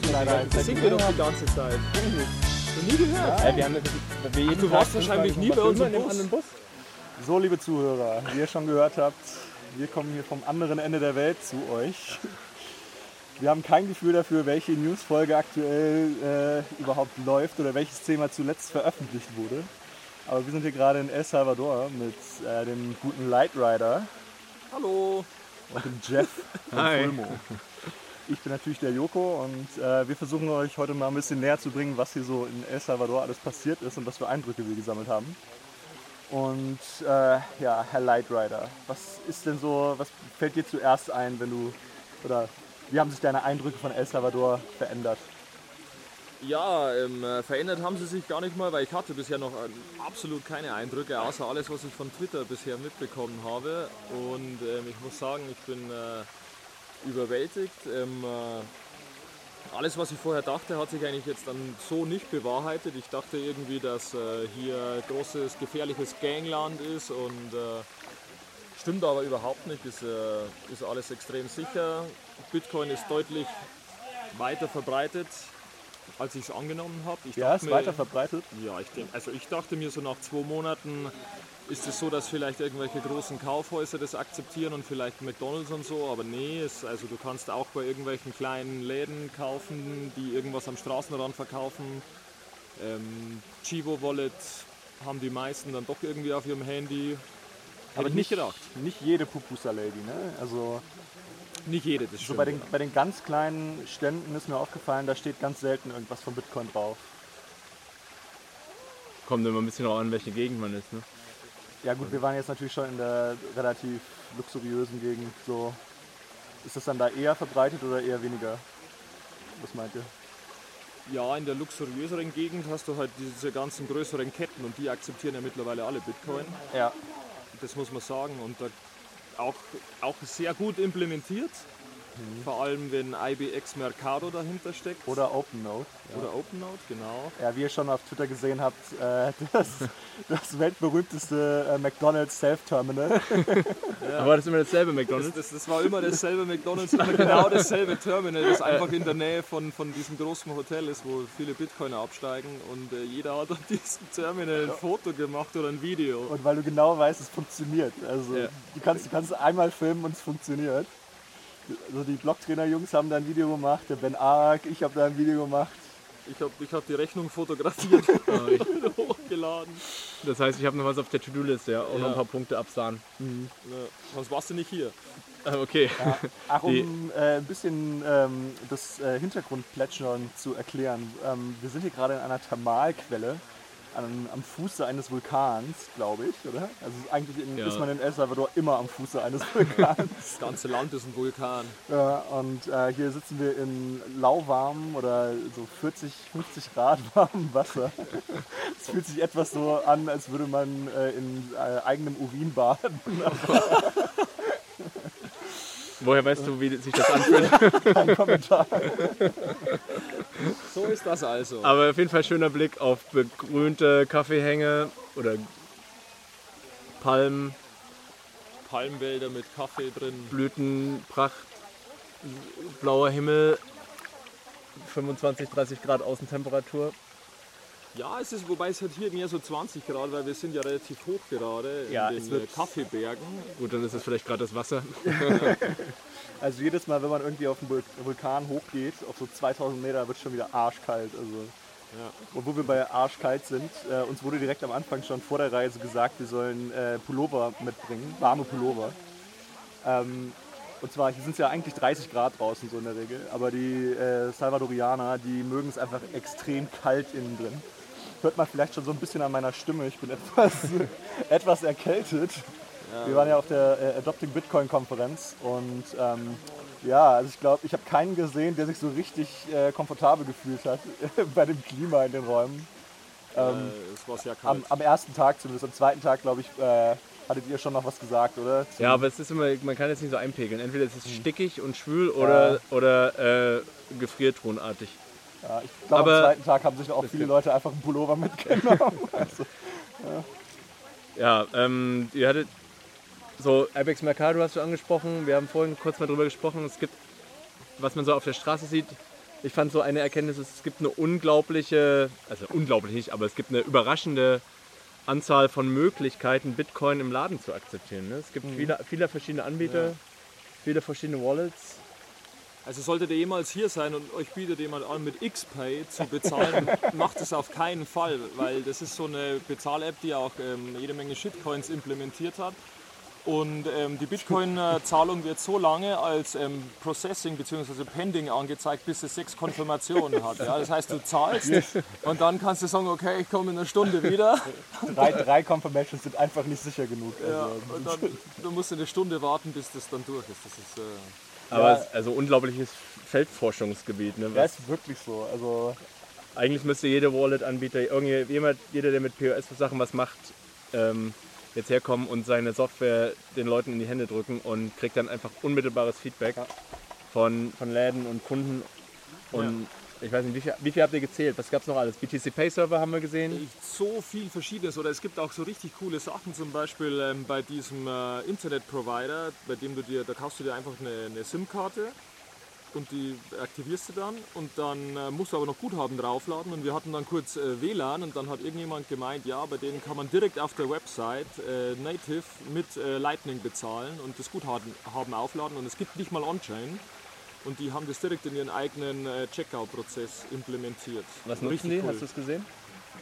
Das leider Das singen wir doch die ganze Zeit. Noch nie gehört. Äh, wir haben, wir jeden du warst wahrscheinlich nie bei uns im in Bus. anderen Bus. So, liebe Zuhörer, wie ihr schon gehört habt, wir kommen hier vom anderen Ende der Welt zu euch. Wir haben kein Gefühl dafür, welche Newsfolge aktuell äh, überhaupt läuft oder welches Thema zuletzt veröffentlicht wurde. Aber wir sind hier gerade in El Salvador mit äh, dem guten Light Rider Hallo. und dem Jeff von Hi. Fulmo. Ich bin natürlich der Joko und äh, wir versuchen euch heute mal ein bisschen näher zu bringen, was hier so in El Salvador alles passiert ist und was für Eindrücke wir gesammelt haben. Und äh, ja, Herr Light Rider, was ist denn so, was fällt dir zuerst ein, wenn du, oder wie haben sich deine Eindrücke von El Salvador verändert? Ja, ähm, äh, verändert haben sie sich gar nicht mal, weil ich hatte bisher noch ähm, absolut keine Eindrücke, außer alles, was ich von Twitter bisher mitbekommen habe. Und ähm, ich muss sagen, ich bin äh, überwältigt. Ähm, äh, alles, was ich vorher dachte, hat sich eigentlich jetzt dann so nicht bewahrheitet. Ich dachte irgendwie, dass äh, hier großes, gefährliches Gangland ist und äh, stimmt aber überhaupt nicht. Ist, äh, ist alles extrem sicher. Bitcoin ist deutlich weiter verbreitet, als ich es angenommen habe. Ich Ja, ist mir- weiter verbreitet. ja, ich denke, also ich dachte mir so nach zwei Monaten ist es so, dass vielleicht irgendwelche großen Kaufhäuser das akzeptieren und vielleicht McDonalds und so, aber nee, es, also du kannst auch bei irgendwelchen kleinen Läden kaufen, die irgendwas am Straßenrand verkaufen. Ähm, Chivo Wallet haben die meisten dann doch irgendwie auf ihrem Handy. Hätte ich nicht gedacht. Nicht jede Pupusa Lady, ne? Also Nicht jede, das so stimmt. bei den, bei den ganz kleinen Ständen ist mir aufgefallen, da steht ganz selten irgendwas von Bitcoin drauf. Kommt immer ein bisschen drauf an, welche Gegend man ist. Ne? Ja gut, wir waren jetzt natürlich schon in der relativ luxuriösen Gegend. So. Ist das dann da eher verbreitet oder eher weniger? Was meint ihr? Ja, in der luxuriöseren Gegend hast du halt diese ganzen größeren Ketten und die akzeptieren ja mittlerweile alle Bitcoin. Ja. das muss man sagen. Und da auch, auch sehr gut implementiert. Vor allem, wenn IBX Mercado dahinter steckt. Oder OpenNote. Oder OpenNote, genau. Ja, wie ihr schon auf Twitter gesehen habt, äh, das, das weltberühmteste äh, McDonald's Self-Terminal. Aber das ist immer dasselbe Das, McDonalds. das, das war immer dasselbe McDonalds, immer genau dasselbe Terminal, das einfach in der Nähe von, von diesem großen Hotel ist, wo viele Bitcoiner absteigen. Und äh, jeder hat an diesem Terminal ein Foto gemacht oder ein Video. Und weil du genau weißt, es funktioniert. Also Ja. du, kannst, du kannst einmal filmen und es funktioniert. Also die Blocktrainer-Jungs haben da ein Video gemacht, der Ben Ark, ich habe da ein Video gemacht. Ich habe ich hab die Rechnung fotografiert und hochgeladen. Das heißt, ich habe noch was auf der To-Do-Liste, ja. Auch noch Ja. ein paar Punkte absahen. Ja, sonst warst du nicht hier. Ah, Okay. Ach, um äh, ein bisschen ähm, das äh, Hintergrundplätschern zu erklären. Ähm, wir sind hier gerade in einer Thermalquelle an, am Fuße eines Vulkans, glaube ich, oder? Also eigentlich in, Ja. ist man in El Salvador immer am Fuße eines Vulkans. Das ganze Land ist ein Vulkan. ja, und äh, hier sitzen wir in lauwarmem oder so 40, 50 Grad warmem Wasser. Es fühlt sich etwas so an, als würde man äh, in äh, eigenem Urin baden. Woher weißt du, wie sich das anfühlt? Kein Kommentar. So ist das also. Aber auf jeden Fall schöner Blick auf begrünte Kaffeehänge oder Palmen, Palmwälder mit Kaffee drin. Blütenpracht, blauer Himmel, 25, 30 Grad Außentemperatur. Ja, es ist, wobei es hat hier mehr so 20 Grad, weil wir sind ja relativ hoch gerade in Ja, es den wird- äh, Kaffeebergen. Gut, dann ist es vielleicht gerade das Wasser. Also jedes Mal, wenn man irgendwie auf den Vul- Vulkan hochgeht, auf so 2000 Meter, wird es schon wieder arschkalt. Also. Ja. Und wo wir bei arschkalt sind, äh, uns wurde direkt am Anfang schon vor der Reise gesagt, wir sollen äh, Pullover mitbringen, warme Pullover. Ähm, und zwar, hier sind es ja eigentlich 30 Grad draußen so in der Regel, aber die äh, Salvadorianer, die mögen es einfach extrem kalt innen drin. Hört man vielleicht schon so ein bisschen an meiner Stimme, ich bin etwas, etwas erkältet. Wir waren ja auf der äh, Adopting Bitcoin Konferenz und ähm, ja, also ich glaube, ich habe keinen gesehen, der sich so richtig äh, komfortabel gefühlt hat bei dem Klima in den Räumen. äh, es war sehr Am, kalt. am ersten Tag zumindest, am zweiten Tag, glaube ich, äh, hattet ihr schon noch was gesagt, oder? Zu- Ja, aber es ist immer, man kann es nicht so einpegeln. Entweder es ist stickig und schwül oder, oder äh, gefriertronartig. Ja, ich glaube, am zweiten Tag haben sich auch viele Leute einfach einen Pullover mitgenommen. Also, Ja, ähm, ihr hattet so Ibex Mercado hast du angesprochen. Wir haben vorhin kurz mal drüber gesprochen. Es gibt, was man so auf der Straße sieht, ich fand so eine Erkenntnis, es gibt eine unglaubliche, also unglaublich nicht, aber es gibt eine überraschende Anzahl von Möglichkeiten, Bitcoin im Laden zu akzeptieren. Ne? Es gibt viele, viele verschiedene Anbieter, viele verschiedene Wallets. Also solltet ihr jemals hier sein und euch bietet jemand an, mit XPay zu bezahlen, macht es auf keinen Fall, weil das ist so eine Bezahl-App, die auch ähm, jede Menge Shitcoins implementiert hat. Und ähm, die Bitcoin-Zahlung wird so lange als ähm, Processing bzw. Pending angezeigt, bis es sechs Konfirmationen hat. Ja? Das heißt, du zahlst und dann kannst du sagen, okay, ich komme in einer Stunde wieder. Drei, drei Confirmations sind einfach nicht sicher genug. Ja, Also, und dann du musst eine Stunde warten, bis das dann durch ist. Das ist äh, Aber Ja. also unglaubliches Feldforschungsgebiet. Ne? ja, Was, ist wirklich so. Also, eigentlich müsste jeder Wallet-Anbieter, irgendjemand, jeder, der mit POS-Sachen was macht, ähm, jetzt herkommen und seine Software den Leuten in die Hände drücken und kriegt dann einfach unmittelbares Feedback Ja. von, von Läden und Kunden. Und ich weiß nicht, wie viel, wie viel habt ihr gezählt? Was gab es noch alles? BTC Pay Server haben wir gesehen. echt so viel Verschiedenes. Oder es gibt auch so richtig coole Sachen, zum Beispiel ähm, bei diesem äh, Internetprovider, bei dem du dir, da kaufst du dir einfach eine, eine SIM-Karte und die aktivierst du dann und dann äh, musst du aber noch Guthaben draufladen und wir hatten dann kurz äh, WLAN und dann hat irgendjemand gemeint, ja, bei denen kann man direkt auf der Website äh, native mit äh, Lightning bezahlen und das Guthaben haben aufladen und es gibt nicht mal On-Chain und die haben das direkt in ihren eigenen äh, Checkout-Prozess implementiert. Was nutzen Richtig die? cool. Hast du es gesehen?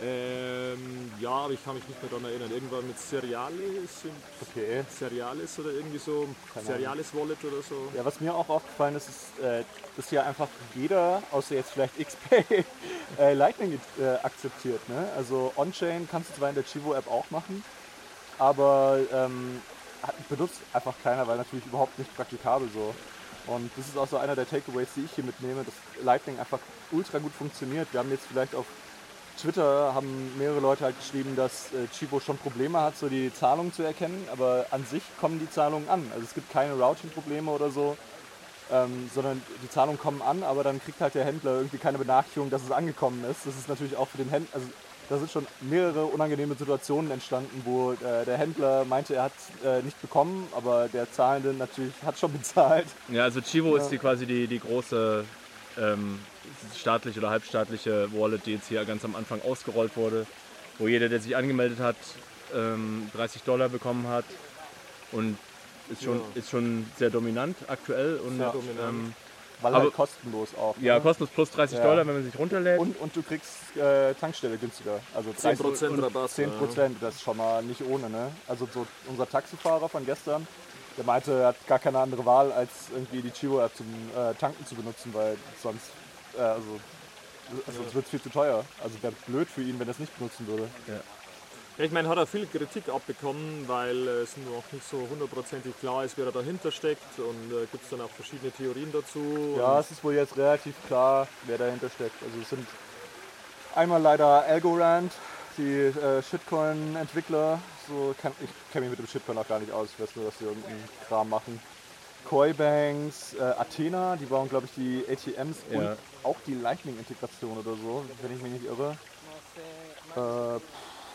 Ähm, ja, aber ich kann mich nicht mehr daran erinnern. Irgendwann mit Cerealis, okay. Cerealis oder irgendwie so, Keine Ahnung. Cerealis Wallet oder so. Ja, was mir auch aufgefallen ist, ist, äh, dass hier einfach jeder, außer jetzt vielleicht XPay, äh, Lightning äh, akzeptiert. Ne? Also On-Chain kannst du zwar in der Chivo-App auch machen, aber ähm, benutzt einfach keiner, weil natürlich überhaupt nicht praktikabel so. Und das ist auch so einer der Takeaways, die ich hier mitnehme, dass Lightning einfach ultra gut funktioniert. Wir haben jetzt vielleicht auf Twitter haben mehrere Leute halt geschrieben, dass äh, Chivo schon Probleme hat, so die Zahlungen zu erkennen, aber an sich kommen die Zahlungen an. Also es gibt keine Routing-Probleme oder so, ähm, sondern die Zahlungen kommen an, aber dann kriegt halt der Händler irgendwie keine Benachrichtigung, dass es angekommen ist. Das ist natürlich auch für den Händler, also da sind schon mehrere unangenehme Situationen entstanden, wo äh, der Händler meinte, er hat äh, nicht bekommen, aber der Zahlende natürlich hat schon bezahlt. Ja, also Chivo Ja. ist die quasi die, die große ähm, staatliche oder halbstaatliche Wallet, die jetzt hier ganz am Anfang ausgerollt wurde, wo jeder, der sich angemeldet hat, ähm, 30 Dollar bekommen hat und ist schon, Ja. ist schon sehr dominant aktuell und Sehr dominant. Ähm, Weil Aber- halt kostenlos auch. ja, ne? kostenlos plus 30 Ja. Dollar, wenn man sich runterlädt. Und, und du kriegst äh, Tankstelle günstiger. Also 10% und Rabatt, 10 Prozent, das ist schon mal nicht ohne. Ne? Also so unser Taxifahrer von gestern, der meinte, er hat gar keine andere Wahl, als irgendwie die Chivo-App zum äh, Tanken zu benutzen, weil sonst, äh, also, also sonst wird es viel zu teuer. Also wäre blöd für ihn, wenn er es nicht benutzen würde. Ja, ich meine, hat er viel Kritik abbekommen, weil es noch nicht so hundertprozentig klar ist, wer da dahinter steckt und äh, gibt es dann auch verschiedene Theorien dazu. Ja, es ist wohl jetzt relativ klar, wer dahinter steckt. Also es sind einmal leider Algorand, die äh, Shitcoin-Entwickler. So kann, ich kenne mich mit dem Shitcoin auch gar nicht aus. Ich weiß nur, dass sie irgendeinen Kram machen. Coinbanks, äh, Athena, die bauen glaube ich die ATMs Ja. und auch die Lightning-Integration oder so, wenn ich mich nicht irre. Äh,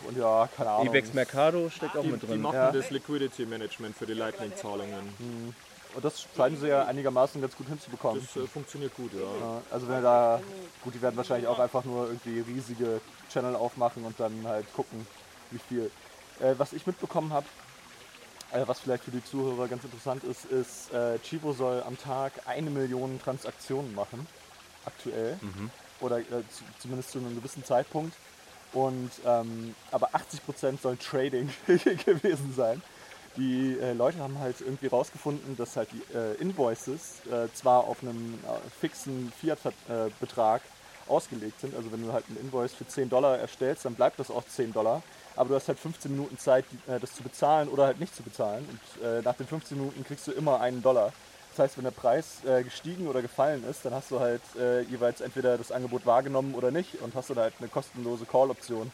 und ja, keine Ahnung. Ibex Mercado steckt auch die, mit die drin. machen Ja. das Liquidity Management für die Lightning-Zahlungen. Und das scheinen sie ja einigermaßen ganz gut hinzubekommen. Das äh, funktioniert gut, ja. Ja, also wenn er da, gut, die werden wahrscheinlich auch einfach nur irgendwie riesige Channel aufmachen und dann halt gucken, wie viel. Äh, was ich mitbekommen habe, äh, was vielleicht für die Zuhörer ganz interessant ist, ist, äh, Chivo soll am Tag eine Million Transaktionen machen, aktuell. Oder äh, zu, zumindest zu einem gewissen Zeitpunkt. Und ähm, aber 80% sollen Trading gewesen sein. Die äh, Leute haben halt irgendwie rausgefunden, dass halt die äh, Invoices äh, zwar auf einem äh, fixen Fiat-Betrag ausgelegt sind. Also wenn du halt einen Invoice für 10 Dollar erstellst, dann bleibt das auch 10 Dollar. Aber du hast halt 15 Minuten Zeit, äh, das zu bezahlen oder halt nicht zu bezahlen. Und äh, nach den 15 Minuten kriegst du immer einen Dollar. Das heißt, wenn der Preis äh, gestiegen oder gefallen ist, dann hast du halt äh, jeweils entweder das Angebot wahrgenommen oder nicht und hast du da halt eine kostenlose Call-Option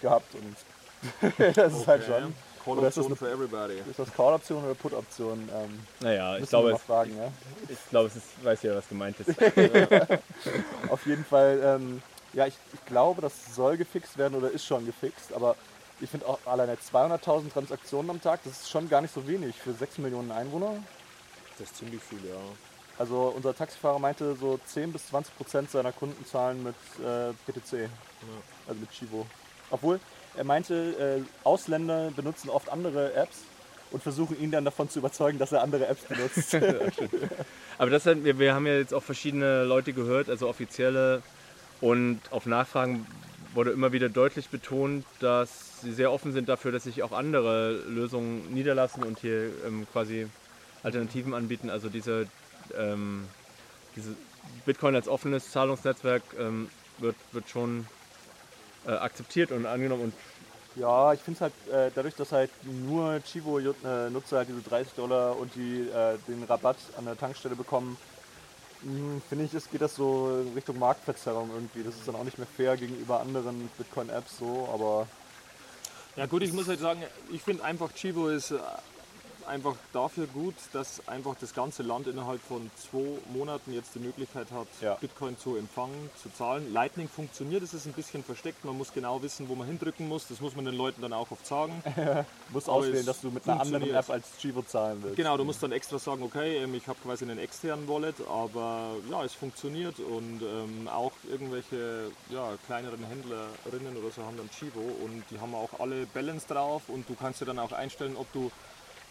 gehabt. Und das ist halt schon. Oder ist das Call-Option for everybody. Ist das Call-Option oder Put-Option? Ähm, Naja, ich glaube, es, fragen, ja? ich glaube, es ist, weiß ja, was gemeint ist. Auf jeden Fall, ähm, ja, ich, ich glaube, das soll gefixt werden oder ist schon gefixt, aber ich finde auch alleine 200.000 Transaktionen am Tag, das ist schon gar nicht so wenig für 6 Millionen Einwohner. Das ist ziemlich viel, ja. Also unser Taxifahrer meinte, so 10 bis 20 Prozent seiner Kunden zahlen mit äh, BTC, also mit Chivo. Obwohl, er meinte, äh, Ausländer benutzen oft andere Apps und versuchen ihn dann davon zu überzeugen, dass er andere Apps benutzt. Aber das hat, wir, wir haben ja jetzt auch verschiedene Leute gehört, also offizielle und auf Nachfragen wurde immer wieder deutlich betont, dass sie sehr offen sind dafür, dass sich auch andere Lösungen niederlassen und hier ähm, quasi Alternativen anbieten. Also diese, ähm, diese Bitcoin als offenes Zahlungsnetzwerk ähm, wird, wird schon äh, akzeptiert und angenommen und ja, ich finde es halt äh, dadurch, dass halt nur Chivo-Nutzer halt diese 30 Dollar und die äh, den Rabatt an der Tankstelle bekommen, hm, finde ich, es geht das so in Richtung Marktverzerrung irgendwie. Das ist dann auch nicht mehr fair gegenüber anderen Bitcoin-Apps so, aber Ja gut, ich muss halt sagen, ich finde einfach Chivo ist äh, einfach dafür gut, dass einfach das ganze Land innerhalb von zwei Monaten jetzt die Möglichkeit hat, Ja. Bitcoin zu empfangen, zu zahlen. Lightning funktioniert, es ist ein bisschen versteckt, man muss genau wissen, wo man hindrücken muss. Das muss man den Leuten dann auch oft sagen. Aber auswählen, dass du mit einer anderen. App als Chivo zahlen willst. Genau, du musst dann extra sagen, okay, ähm, ich habe quasi einen externen Wallet, aber ja, es funktioniert und ähm, auch irgendwelche ja, kleineren Händlerinnen oder so haben dann Chivo und die haben auch alle Balance drauf und du kannst dir dann auch einstellen, ob du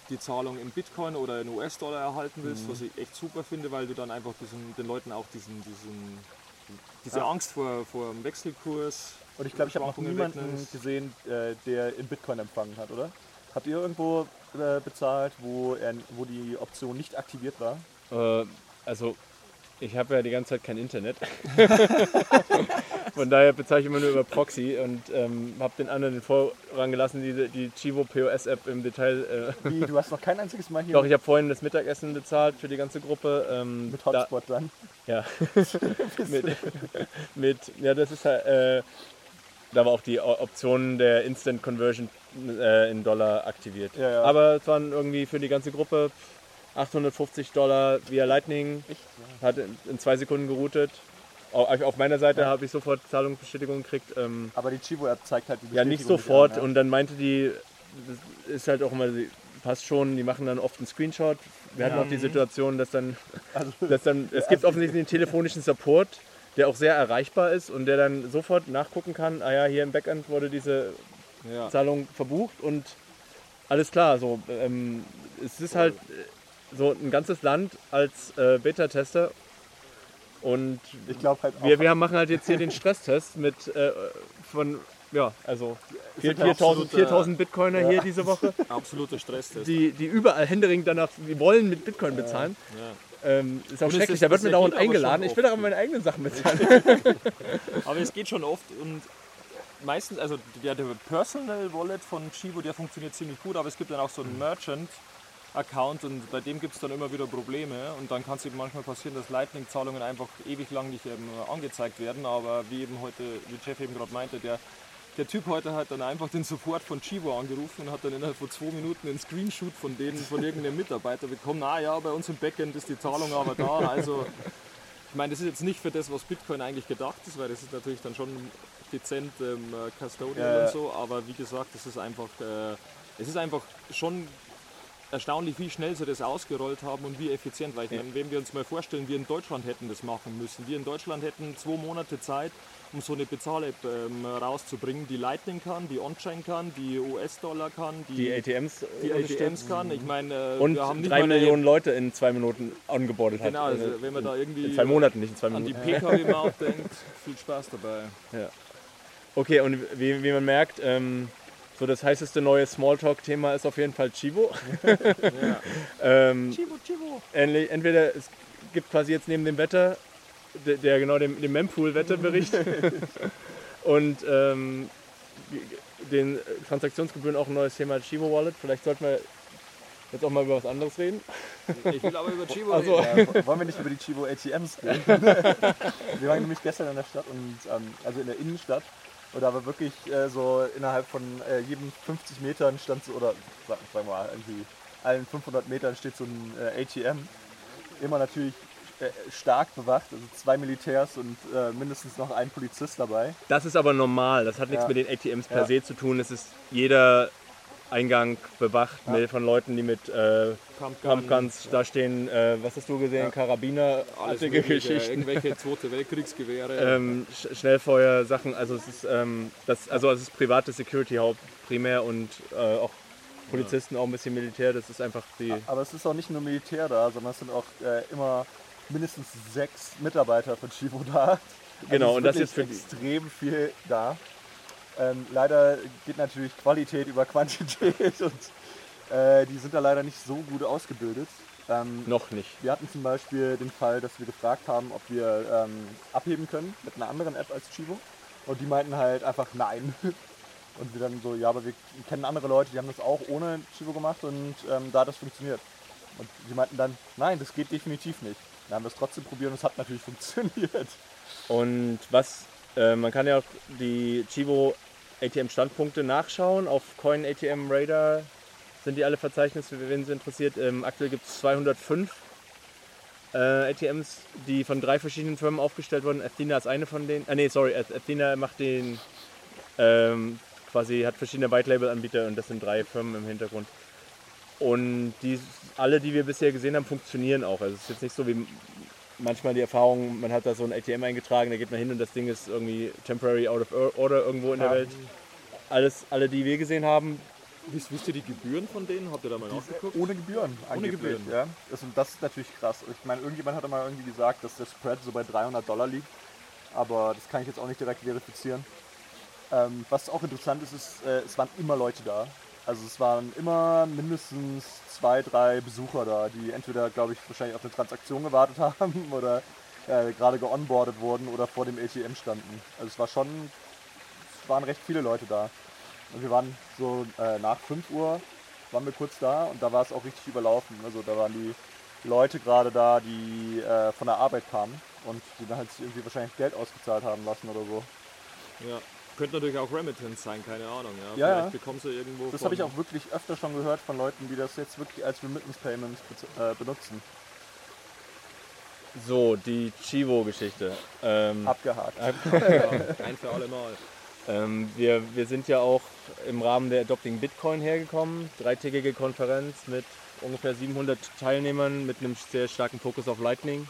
die Zahlung in Bitcoin oder in US-Dollar erhalten willst, was ich echt super finde, weil du dann einfach diesen, den Leuten auch diesen, diesen, diese Ja. Angst vor, vor dem Wechselkurs Und ich glaube, ich habe noch Schwankungen niemanden wegnimmst. gesehen, äh, der in Bitcoin empfangen hat, oder? Habt ihr irgendwo äh, bezahlt, wo, er, wo die Option nicht aktiviert war? Äh, also, ich habe ja die ganze Zeit kein Internet. Von daher bezahle ich immer nur über Proxy und ähm, habe den anderen den Vorrang gelassen, die, die Chivo POS App im Detail. Äh, Wie, du hast noch kein einziges Mal hier doch, ich habe vorhin das Mittagessen bezahlt für die ganze Gruppe. Ähm, mit da- Hotspot dann. Ja. mit, mit, ja, das ist halt, äh, da war auch die Option der Instant Conversion äh, in Dollar aktiviert. Ja, ja. Aber es waren irgendwie für die ganze Gruppe 850 Dollar via Lightning. Echt? Hat in, in zwei Sekunden geroutet. Au- Auf meiner Seite habe ich sofort Zahlungsbestätigung gekriegt. Ähm, Aber die Chivo-App zeigt halt die ja, nicht Bestätigung sofort. an, ja. Und dann meinte die, das ist halt auch immer, passt schon, die machen dann oft einen Screenshot. Wir hatten auch die Situation, dass dann, Also, dass dann es gibt offensichtlich einen telefonischen Support, der auch sehr erreichbar ist und der dann sofort nachgucken kann, ah ja, hier im Backend wurde diese Ja. Zahlung verbucht und alles klar. So, ähm, es ist halt so ein ganzes Land als äh, Beta-Tester und ich glaube halt wir, wir machen halt jetzt hier den Stresstest mit äh, von, ja, also sind 4000, absolute- 4000 Bitcoiner hier diese Woche, Absoluter Stress. die, die überall händeringend danach, die wollen mit Bitcoin bezahlen. Ja. Ähm, ist auch Und schrecklich, ist- da wird mir dauernd eingeladen. Ich will doch meine eigenen Sachen bezahlen. Aber es geht schon oft und meistens, also der, der Personal Wallet von Chivo, der funktioniert ziemlich gut, aber es gibt dann auch so einen Merchant Account und bei dem gibt es dann immer wieder Probleme und dann kann es eben manchmal passieren, dass Lightning-Zahlungen einfach ewig lang nicht ähm, angezeigt werden, aber wie eben heute, wie Jeff eben gerade meinte, der der Typ heute hat dann einfach den Support von Chivo angerufen und hat dann innerhalb von zwei Minuten einen Screenshot von denen, von irgendeinem Mitarbeiter bekommen. Ah ja, bei uns im Backend ist die Zahlung aber da. Also ich meine, das ist jetzt nicht für das, was Bitcoin eigentlich gedacht ist, weil das ist natürlich dann schon dezent ähm, äh, Custodial Ja, ja. und so, aber wie gesagt, das ist einfach, äh, es ist einfach schon erstaunlich, wie schnell sie das ausgerollt haben und wie effizient, weil ich meine, wenn wir uns mal vorstellen, wir in Deutschland hätten das machen müssen. Wir in Deutschland hätten zwei Monate Zeit, um so eine Bezahl-App ähm, rauszubringen, die Lightning kann, die On-Chain kann, die US-Dollar kann, Die die, ATMs die unterstützt. ATMs kann. Ich meine, äh, und wir haben nicht drei Millionen Leute in zwei Minuten angebordet hat. Genau, also Also wenn man da irgendwie in zwei Monaten, nicht in zwei an die Minuten. PKW-Maut denkt, viel Spaß dabei. Okay, und wie, wie man merkt, ähm, so das heißeste neue Smalltalk-Thema ist auf jeden Fall Chivo. Ja. ähm, Chivo, Chivo. ähnlich- entweder es gibt quasi jetzt neben dem Wetter, der, der genau dem, dem Mempool-Wetterbericht und ähm, den Transaktionsgebühren auch ein neues Thema Chivo Wallet. Vielleicht sollten wir jetzt auch mal über was anderes reden. Ich will aber über Chivo Ach so. reden. Ja, wollen wir nicht über die Chivo ATMs reden? wir waren nämlich gestern in der Stadt und ähm, also in der Innenstadt und da war wirklich äh, so innerhalb von äh, jedem 50 Metern stand so, oder sa- sagen wir mal, irgendwie allen 500 Metern steht so ein äh, ATM. Immer natürlich äh, stark bewacht, also zwei Militärs und äh, mindestens noch ein Polizist dabei. Das ist aber normal, das hat nichts Ja. mit den ATMs per Ja. se zu tun. Es ist jeder Eingang bewacht mit, von Leuten, die mit äh, Pumpguns da stehen. Äh, was hast du gesehen? Karabiner, Alles artige mögliche, Geschichten. irgendwelche Zweite Weltkriegsgewehre. ähm, Sch Schnellfeuer-Sachen. Also es ist ähm, das, also es ist private Security Haupt primär und äh, auch Polizisten, auch ein bisschen Militär. Das ist einfach die. Aber es ist auch nicht nur Militär da, sondern es sind auch äh, immer mindestens sechs Mitarbeiter von Chivo da. Genau, Also und das ist für extrem viel da. Ähm, leider geht natürlich Qualität über Quantität und äh, die sind da leider nicht so gut ausgebildet. Ähm, Noch nicht. wir hatten zum Beispiel den Fall, dass wir gefragt haben, ob wir ähm, abheben können mit einer anderen App als Chivo. Und die meinten halt einfach nein. Und wir dann so, ja, aber wir kennen andere Leute, die haben das auch ohne Chivo gemacht und ähm, da hat das funktioniert. Und die meinten dann, nein, das geht definitiv nicht. Wir haben das trotzdem probiert und es hat natürlich funktioniert. Und was, äh, man kann ja auch die Chivo ATM-Standpunkte nachschauen. Auf Coin ATM Radar sind die alle verzeichnet, für wen es interessiert. Ähm, aktuell gibt es 205 äh, ATMs, die von drei verschiedenen Firmen aufgestellt wurden. Athena ist eine von denen. Ah, nee, sorry, Ath- Athena macht den, ähm, quasi hat verschiedene White Label Anbieter und das sind drei Firmen im Hintergrund. Und die, alle, die wir bisher gesehen haben, funktionieren auch. Also es ist jetzt nicht so wie manchmal die Erfahrung, man hat da so ein ATM eingetragen, da geht man hin und das Ding ist irgendwie temporary out of order irgendwo in der Ja. Welt. Alles, alle, die wir gesehen haben, Wisst, wisst ihr die Gebühren von denen? Habt ihr da mal nachgeguckt? Ohne Gebühren. angeblich, Gebühren. Ja. Das, und das ist natürlich krass. Ich meine, irgendjemand hat mal irgendwie gesagt, dass der Spread so bei 300 Dollar liegt. Aber das kann ich jetzt auch nicht direkt verifizieren. Ähm, was auch interessant ist, ist, äh, es waren immer Leute da. Also es waren immer mindestens zwei, drei Besucher da, die entweder, glaube ich, wahrscheinlich auf eine Transaktion gewartet haben oder äh, gerade geonboardet wurden oder vor dem ATM standen. Also es war schon, es waren recht viele Leute da. Und wir waren so äh, nach 5 Uhr waren wir kurz da und da war es auch richtig überlaufen. Also da waren die Leute gerade da, die äh, von der Arbeit kamen und die dann halt irgendwie wahrscheinlich Geld ausgezahlt haben lassen oder so. Ja. Könnte natürlich auch Remittance sein, keine Ahnung. Ja, Ja, Vielleicht bekommst du irgendwo. Das habe ich auch wirklich öfter schon gehört von Leuten, die das jetzt wirklich als Remittance Payments bez- äh, benutzen. so, die Chivo-Geschichte. Ähm, Abgehakt. Ja, ein für alle Mal. Ähm, wir, wir sind ja auch im Rahmen der Adopting Bitcoin hergekommen. Dreitägige Konferenz mit ungefähr 700 Teilnehmern mit einem sehr starken Fokus auf Lightning.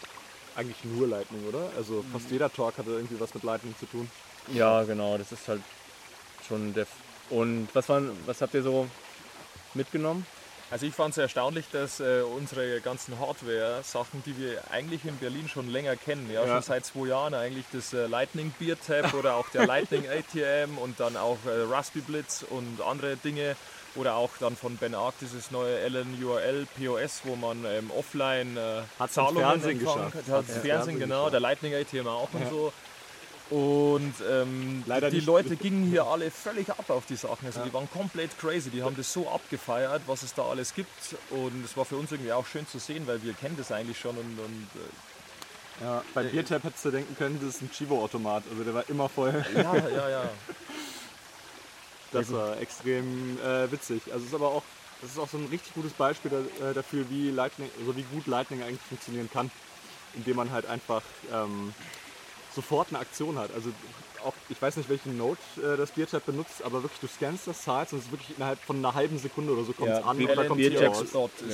Eigentlich nur Lightning, oder? Also fast jeder Talk hatte irgendwie was mit Lightning zu tun. Ja, genau, das ist halt schon der. F Und was, waren, was habt ihr so mitgenommen? Also ich fand es erstaunlich, dass äh, unsere ganzen Hardware-Sachen, die wir eigentlich in Berlin schon länger kennen, ja, Ja. schon seit zwei Jahren eigentlich das äh, Lightning Beer Tap oder auch der Lightning ATM und dann auch äh, Rusty Blitz und andere Dinge oder auch dann von Ben Arc dieses neue LNURL POS, wo man ähm, offline äh, Zahlungen Fernsehen empfangen geschafft. kann. Ins ins Fernsehen, Fernsehen genau, geschafft. der Lightning ATM auch und so. Und ähm, Leider die nicht- Leute gingen hier alle völlig ab auf die Sachen. Also die waren komplett crazy. Die haben das so abgefeiert, was es da alles gibt. Und es war für uns irgendwie auch schön zu sehen, weil wir kennen das eigentlich schon. Und, und äh, Ja, bei Biertap hättest du denken können, das ist ein Chivo-Automat. Also der war immer voll. ja, ja, ja. Das war extrem äh, witzig. Also es ist aber auch, das ist auch so ein richtig gutes Beispiel äh, dafür, wie Lightning, also wie gut Lightning eigentlich funktionieren kann, indem man halt einfach ähm, sofort eine Aktion hat. Also auch, ich weiß nicht, welchen Node äh, das Bierchat benutzt, aber wirklich, du scannst das, zahlst und es ist wirklich innerhalb von einer halben Sekunde oder so kommt es Ja, an und da kommt hier raus.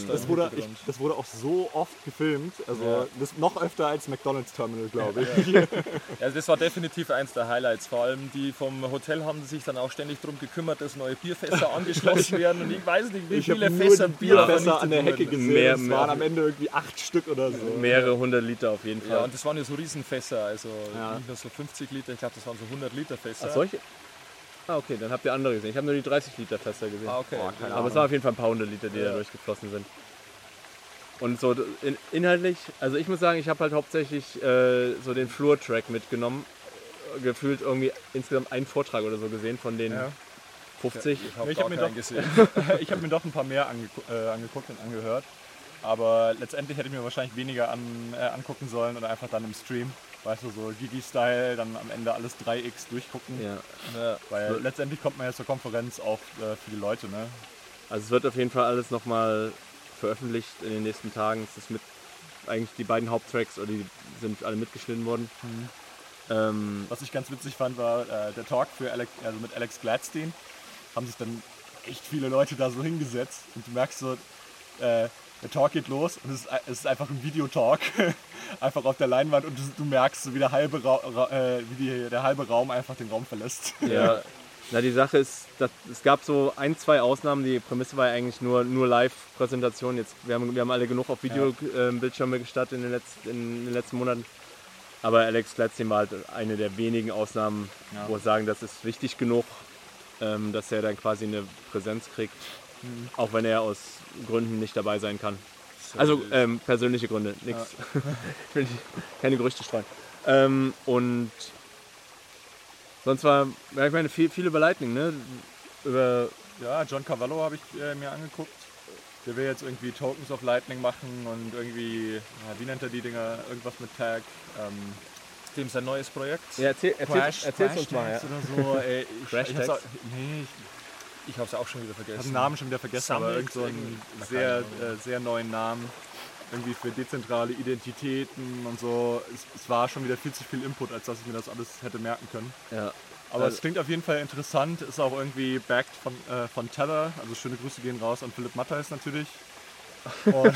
Das wurde, ich, das wurde auch so oft gefilmt, also Ja. das noch öfter als McDonalds Terminal, glaube ich. Also das war definitiv eins der Highlights. Vor allem die vom Hotel haben sich dann auch ständig darum gekümmert, dass neue Bierfässer angeschlossen werden. Und ich weiß nicht, wie Ich viele Fässer Bier Bierfässer vernichtet an der Hecke gesehen. Mehr- es waren am Ende irgendwie acht Stück oder so. Mehrere hundert Liter auf jeden Ja, Fall. und das waren ja so Riesenfässer, also Ja. nicht nur so 50 Liter, ich glaube, das waren so 100 Liter Fässer. Ach, solche? Ah, okay, dann habt ihr andere gesehen. Ich habe nur die 30 Liter Fässer gesehen. Ah, okay. Boah, keine Aber es waren auf jeden Fall ein paar hundert Liter, die da Ja. durchgeflossen sind. Und so in, inhaltlich, also ich muss sagen, ich habe halt hauptsächlich äh, so den Flur-Track mitgenommen. Gefühlt irgendwie insgesamt einen Vortrag oder so gesehen von den Ja. 50. Ich habe Ich gar hab mir doch- ich habe mir doch ein paar mehr angegu äh, angeguckt und angehört. Aber letztendlich hätte ich mir wahrscheinlich weniger an, äh, angucken sollen oder einfach dann im Stream. Weißt du, so Gigi-Style, dann am Ende alles 3x durchgucken. Ja. Ja. Weil letztendlich kommt man ja zur Konferenz auch äh, für die Leute, ne? Also es wird auf jeden Fall alles nochmal veröffentlicht in den nächsten Tagen. Es ist mit eigentlich die beiden Haupttracks oder die sind alle mitgeschnitten worden. Ähm, Was ich ganz witzig fand, war äh, der Talk für Alex, also mit Alex Gladstein. Haben sich dann echt viele Leute da so hingesetzt und du merkst so, äh, der Talk geht los und es ist, es ist einfach ein Videotalk, einfach auf der Leinwand und du, du merkst wie, der halbe, Ra Ra äh, wie die, der halbe Raum einfach den Raum verlässt. Ja. Na, die Sache ist, dass es gab so ein, zwei Ausnahmen. Die Prämisse war ja eigentlich nur, nur Live-Präsentation. Jetzt, wir haben, wir haben alle genug auf Videobildschirme äh, gestartet in den, letzten, in den letzten Monaten. Aber Alex Gladstein war halt eine der wenigen Ausnahmen, Ja. wo wir sagen, das ist wichtig genug, ähm, dass er dann quasi eine Präsenz kriegt, Mhm. auch wenn er aus Gründen nicht dabei sein kann. Also ähm, persönliche Gründe, nichts. ich will nicht- keine Gerüchte streuen. Ähm, und sonst war, ja, ich meine, viel, viel über Lightning, ne? Über, Ja, John Cavallo habe ich äh, mir angeguckt. Der will jetzt irgendwie Tokens of Lightning machen und irgendwie, ja, wie nennt er die Dinger? Irgendwas mit Tag. Ähm, Dem sein neues Projekt. ja, erzähl, erzähl, erzähl's uns mal. Ja. Oder so. Ey, ich, Crash ich auch, nee, ich Ich habe es auch schon wieder habe vergessen. den Namen schon wieder vergessen, aber Sammelt irgend so einen sehr, äh, sehr neuen Namen. Irgendwie für dezentrale Identitäten und so. Es, es war schon wieder viel zu viel Input, als dass ich mir das alles hätte merken können. Ja. Aber Also- es klingt auf jeden Fall interessant, ist auch irgendwie backed von, äh, von Tether, also schöne Grüße gehen raus an Philipp Mattheis natürlich. Und,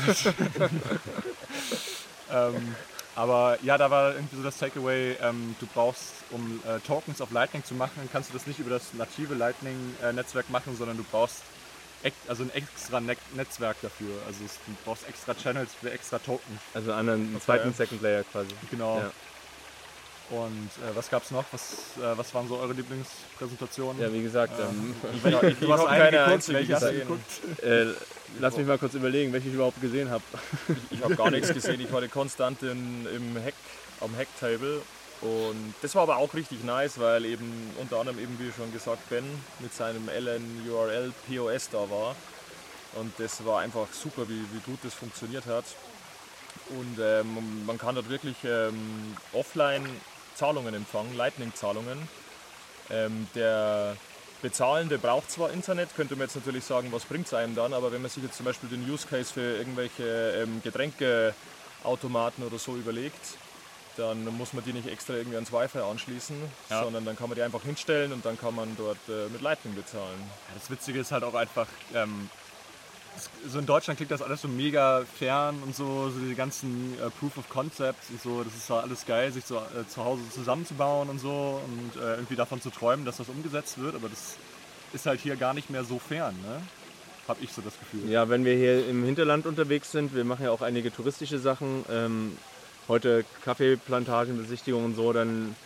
ähm, aber ja, da war irgendwie so das Takeaway, ähm, du brauchst, um äh, Tokens auf Lightning zu machen, kannst du das nicht über das native Lightning-Netzwerk machen, sondern du brauchst also ein extra Ne- Netzwerk dafür. Also es, du brauchst extra Channels für extra Token. Also einen anderen, einen zweiten Second Layer quasi. Genau. Ja. Und äh, was gab's noch? Was, äh, was waren so eure Lieblingspräsentationen? Ja, wie gesagt, ähm, Ich, ich, ich Du hast habe eine keine welche hast du gesehen. geguckt? Lass mich mal kurz überlegen, welche ich überhaupt gesehen habe. Ich habe gar nichts gesehen. Ich war konstant in, im Heck, am Hecktable. Und das war aber auch richtig nice, weil eben unter anderem eben wie schon gesagt Ben mit seinem LN-URL POS da war. Und das war einfach super, wie, wie gut das funktioniert hat. Und ähm, man kann dort wirklich ähm, offline Zahlungen empfangen, Lightning-Zahlungen. Ähm, der Bezahlende braucht zwar Internet, könnte man jetzt natürlich sagen, was bringt es einem dann, aber wenn man sich jetzt zum Beispiel den Use Case für irgendwelche ähm, Getränkeautomaten oder so überlegt, dann muss man die nicht extra irgendwie ans Wi-Fi anschließen, Ja. sondern dann kann man die einfach hinstellen und dann kann man dort äh, mit Lightning bezahlen. Ja, Das Witzige ist halt auch einfach, ähm, so in Deutschland klingt das alles so mega fern und so, so die ganzen äh, Proof of Concepts und so, das ist alles geil, sich so äh, zu Hause zusammenzubauen und so und äh, irgendwie davon zu träumen, dass das umgesetzt wird, aber das ist halt hier gar nicht mehr so fern, ne? Hab ich so das Gefühl. Ja, wenn wir hier im Hinterland unterwegs sind, wir machen ja auch einige touristische Sachen, ähm, heute Kaffeeplantagenbesichtigungen und so, dann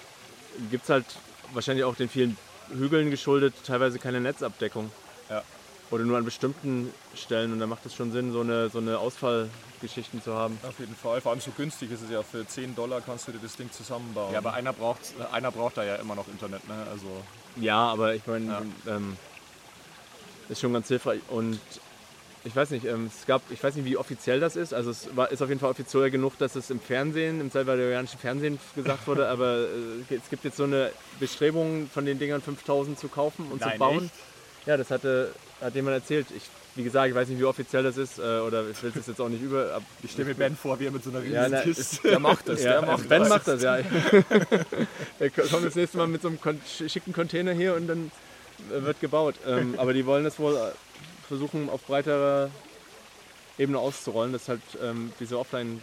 gibt es halt wahrscheinlich auch den vielen Hügeln geschuldet teilweise keine Netzabdeckung. Ja. Oder nur an bestimmten Stellen und da macht es schon Sinn, so eine, so eine Ausfallgeschichten zu haben. Auf jeden Fall, vor allem so günstig ist es ja, für 10 Dollar kannst du dir das Ding zusammenbauen. Ja, aber einer braucht, äh, einer braucht da ja immer noch Internet, ne? Also, Ja, aber ich meine, Ja. ähm, ist schon ganz hilfreich. Und ich weiß nicht, ähm, es gab, ich weiß nicht, wie offiziell das ist. Also es war, ist auf jeden Fall offiziell genug, dass es im Fernsehen, im salvadorianischen Fernsehen gesagt wurde, aber äh, es gibt jetzt so eine Bestrebung, von den Dingern 5000 zu kaufen und zu Nein, bauen. echt? Ja, das hatte, hat jemand erzählt. Ich, wie gesagt, ich weiß nicht, wie offiziell das ist äh, oder ich will es jetzt auch nicht über. Ab, ich stelle mir Ben vor, wie er mit so einer riesigen Ja, na, Kiste. der macht das, ja, der macht Ben das. macht das, ja. er kommt das nächste Mal mit so einem kon schicken Container hier und dann äh, wird gebaut. Ähm, aber die wollen das wohl äh, versuchen, auf breiterer Ebene auszurollen. Das ist halt ähm, diese Offline.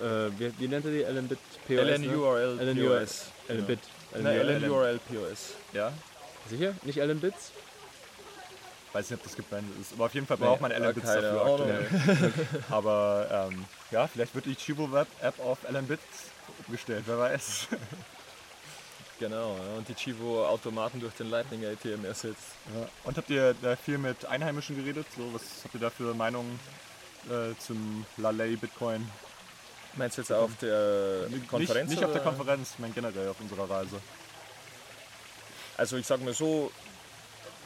Äh, wie, wie nennt er die? LNBit POS? Ne? LNURL LNURL. POS. LNBit. Nein, LNURL. LNURL POS. Ja? Sicher? Nicht LNBits? Weiß nicht, ob das gebrandet ist. Aber auf jeden Fall braucht man Nee, LN-Bits keine dafür Ahnung. aktuell. Aber ähm, ja, vielleicht wird die Chivo Web App auf LN-Bits umgestellt, wer weiß. Genau, ja, und die Chivo Automaten durch den Lightning ATM ersetzt. Und habt ihr da viel mit Einheimischen geredet? So, was habt ihr da für Meinungen äh, zum Lalei Bitcoin? Meinst du jetzt auf der Konferenz? Nicht, nicht auf der? Konferenz, ich meine generell auf unserer Reise. Also ich sage mal so,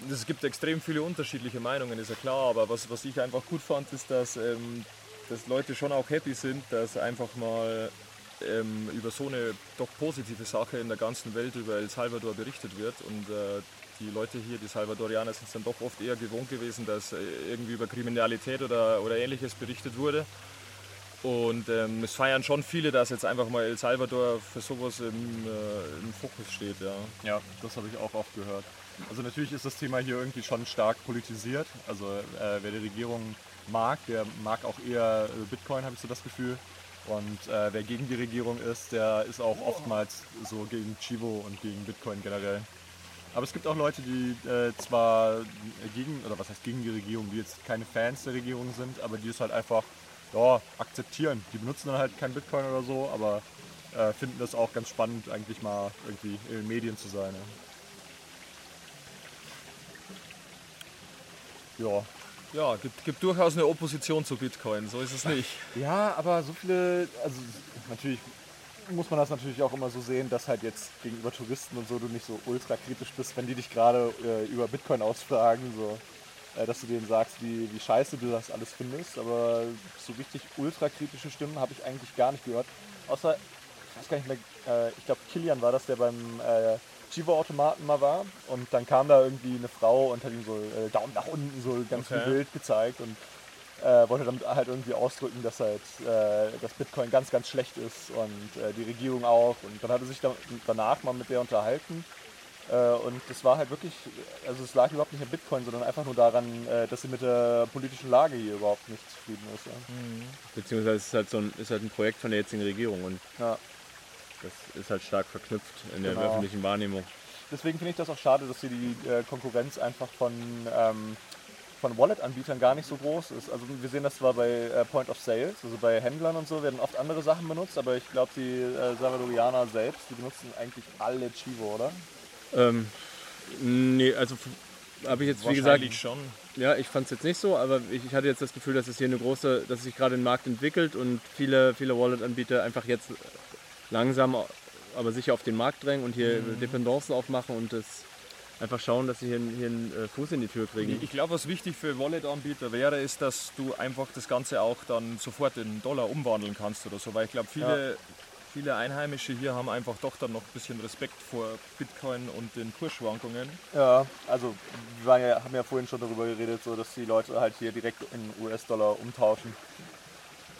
es gibt extrem viele unterschiedliche Meinungen, ist ja klar, aber was, was ich einfach gut fand, ist, dass, ähm, dass Leute schon auch happy sind, dass einfach mal ähm, über so eine doch positive Sache in der ganzen Welt über El Salvador berichtet wird und äh, die Leute hier, die Salvadorianer, sind es dann doch oft eher gewohnt gewesen, dass äh, irgendwie über Kriminalität oder, oder ähnliches berichtet wurde. Und ähm, es feiern schon viele, dass jetzt einfach mal El Salvador für sowas im, äh, im Fokus steht. Ja. Ja, das habe ich auch oft gehört. Also natürlich ist das Thema hier irgendwie schon stark politisiert. Also äh, wer die Regierung mag, der mag auch eher äh, Bitcoin, habe ich so das Gefühl. Und äh, wer gegen die Regierung ist, der ist auch oftmals so gegen Chivo und gegen Bitcoin generell. Aber es gibt auch Leute, die äh, zwar gegen, oder was heißt gegen die Regierung, die jetzt keine Fans der Regierung sind, aber die es halt einfach ja, akzeptieren. Die benutzen dann halt kein Bitcoin oder so, aber äh, finden das auch ganz spannend, eigentlich mal irgendwie in den Medien zu sein. Ja. ja. Ja, gibt, gibt durchaus eine Opposition zu Bitcoin, so ist es nicht. Ja, aber so viele, also natürlich muss man das natürlich auch immer so sehen, dass halt jetzt gegenüber Touristen und so du nicht so ultra kritisch bist, wenn die dich gerade äh, über Bitcoin ausfragen, so, dass du denen sagst, wie, wie scheiße du das alles findest. Aber so richtig ultra kritische Stimmen habe ich eigentlich gar nicht gehört. Außer, ich weiß gar nicht mehr, äh, ich glaube Kilian war das, der beim äh, Chivo-Automaten mal war und dann kam da irgendwie eine Frau und hat ihm so äh, Daumen nach unten so ganz okay. Bild gezeigt und äh, wollte damit halt irgendwie ausdrücken, dass halt äh, das Bitcoin ganz, ganz schlecht ist und äh, die Regierung auch. Und dann hat er sich da, danach mal mit der unterhalten. Äh, und das war halt wirklich, also es lag überhaupt nicht an Bitcoin, sondern einfach nur daran, äh, dass sie mit der politischen Lage hier überhaupt nicht zufrieden ist. Ja. Mhm. Beziehungsweise es ist halt so ein, ist halt ein Projekt von der jetzigen Regierung und ja. das ist halt stark verknüpft in der genau. öffentlichen Wahrnehmung. Deswegen finde ich das auch schade, dass sie die äh, Konkurrenz einfach von ähm, von Wallet-Anbietern gar nicht so groß ist. Also wir sehen das zwar bei Point of Sales, also bei Händlern und so werden oft andere Sachen benutzt, aber ich glaube die äh, Salvadorianer selbst, die benutzen eigentlich alle Chivo, oder? Ähm, nee, also habe ich jetzt wie gesagt schon. Ja, ich fand es jetzt nicht so, aber ich, ich, hatte jetzt das Gefühl, dass es hier eine große, dass sich gerade ein Markt entwickelt und viele, viele Wallet-Anbieter einfach jetzt langsam, aber sicher auf den Markt drängen und hier mhm. Dependancen aufmachen und das einfach schauen, dass sie hier, hier einen äh, Fuß in die Tür kriegen. Ich glaube, was wichtig für Wallet-Anbieter wäre, ist, dass du einfach das Ganze auch dann sofort in Dollar umwandeln kannst oder so, weil ich glaube, viele, ja. Viele Einheimische hier haben einfach doch dann noch ein bisschen Respekt vor Bitcoin und den Kursschwankungen. Ja, also wir ja, haben ja vorhin schon darüber geredet, so, dass die Leute halt hier direkt in US-Dollar umtauschen.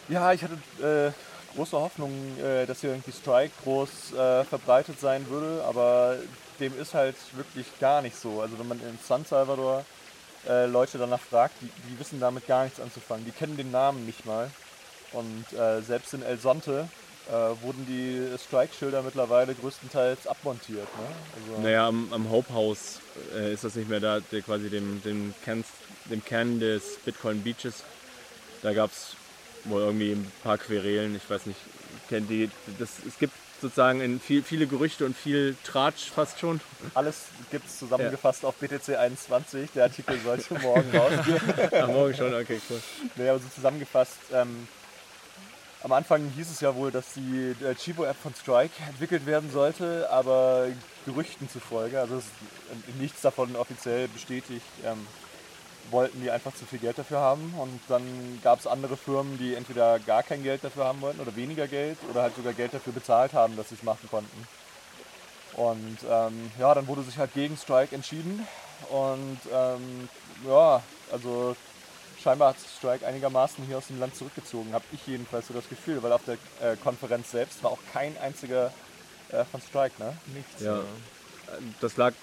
Ja, ich hatte äh, große Hoffnung, äh, dass hier irgendwie Strike groß äh, verbreitet sein würde, aber dem ist halt wirklich gar nicht so. Also wenn man in San Salvador äh, Leute danach fragt, die, die, wissen damit gar nichts anzufangen. Die kennen den Namen nicht mal. Und äh, selbst in El Sonte äh, wurden die Strike-Schilder mittlerweile größtenteils abmontiert. Ne? Also naja, am, am Hope House äh, ist das nicht mehr da, der quasi dem, dem, Kern, dem Kern des Bitcoin Beaches. Da gab es wohl irgendwie ein paar Querelen, ich weiß nicht, kennt die, das, es gibt sozusagen in viel, viele Gerüchte und viel Tratsch fast schon. Alles gibt es zusammengefasst ja. auf BTC 21. Der Artikel sollte morgen rausgehen. Ach, morgen schon, okay, cool. Nee, aber so zusammengefasst. Ähm, am Anfang hieß es ja wohl, dass die äh, Chivo-App von Strike entwickelt werden sollte, aber Gerüchten zufolge, also nichts davon offiziell bestätigt, ähm, wollten die einfach zu viel Geld dafür haben. Und dann gab es andere Firmen, die entweder gar kein Geld dafür haben wollten oder weniger Geld oder halt sogar Geld dafür bezahlt haben, dass sie es machen konnten. Und ähm, ja, dann wurde sich halt gegen Strike entschieden. Und ähm, ja, also scheinbar hat Strike einigermaßen hier aus dem Land zurückgezogen, habe ich jedenfalls so das Gefühl, weil auf der äh, Konferenz selbst war auch kein einziger äh, von Strike, ne? Nichts. Ja. Das lag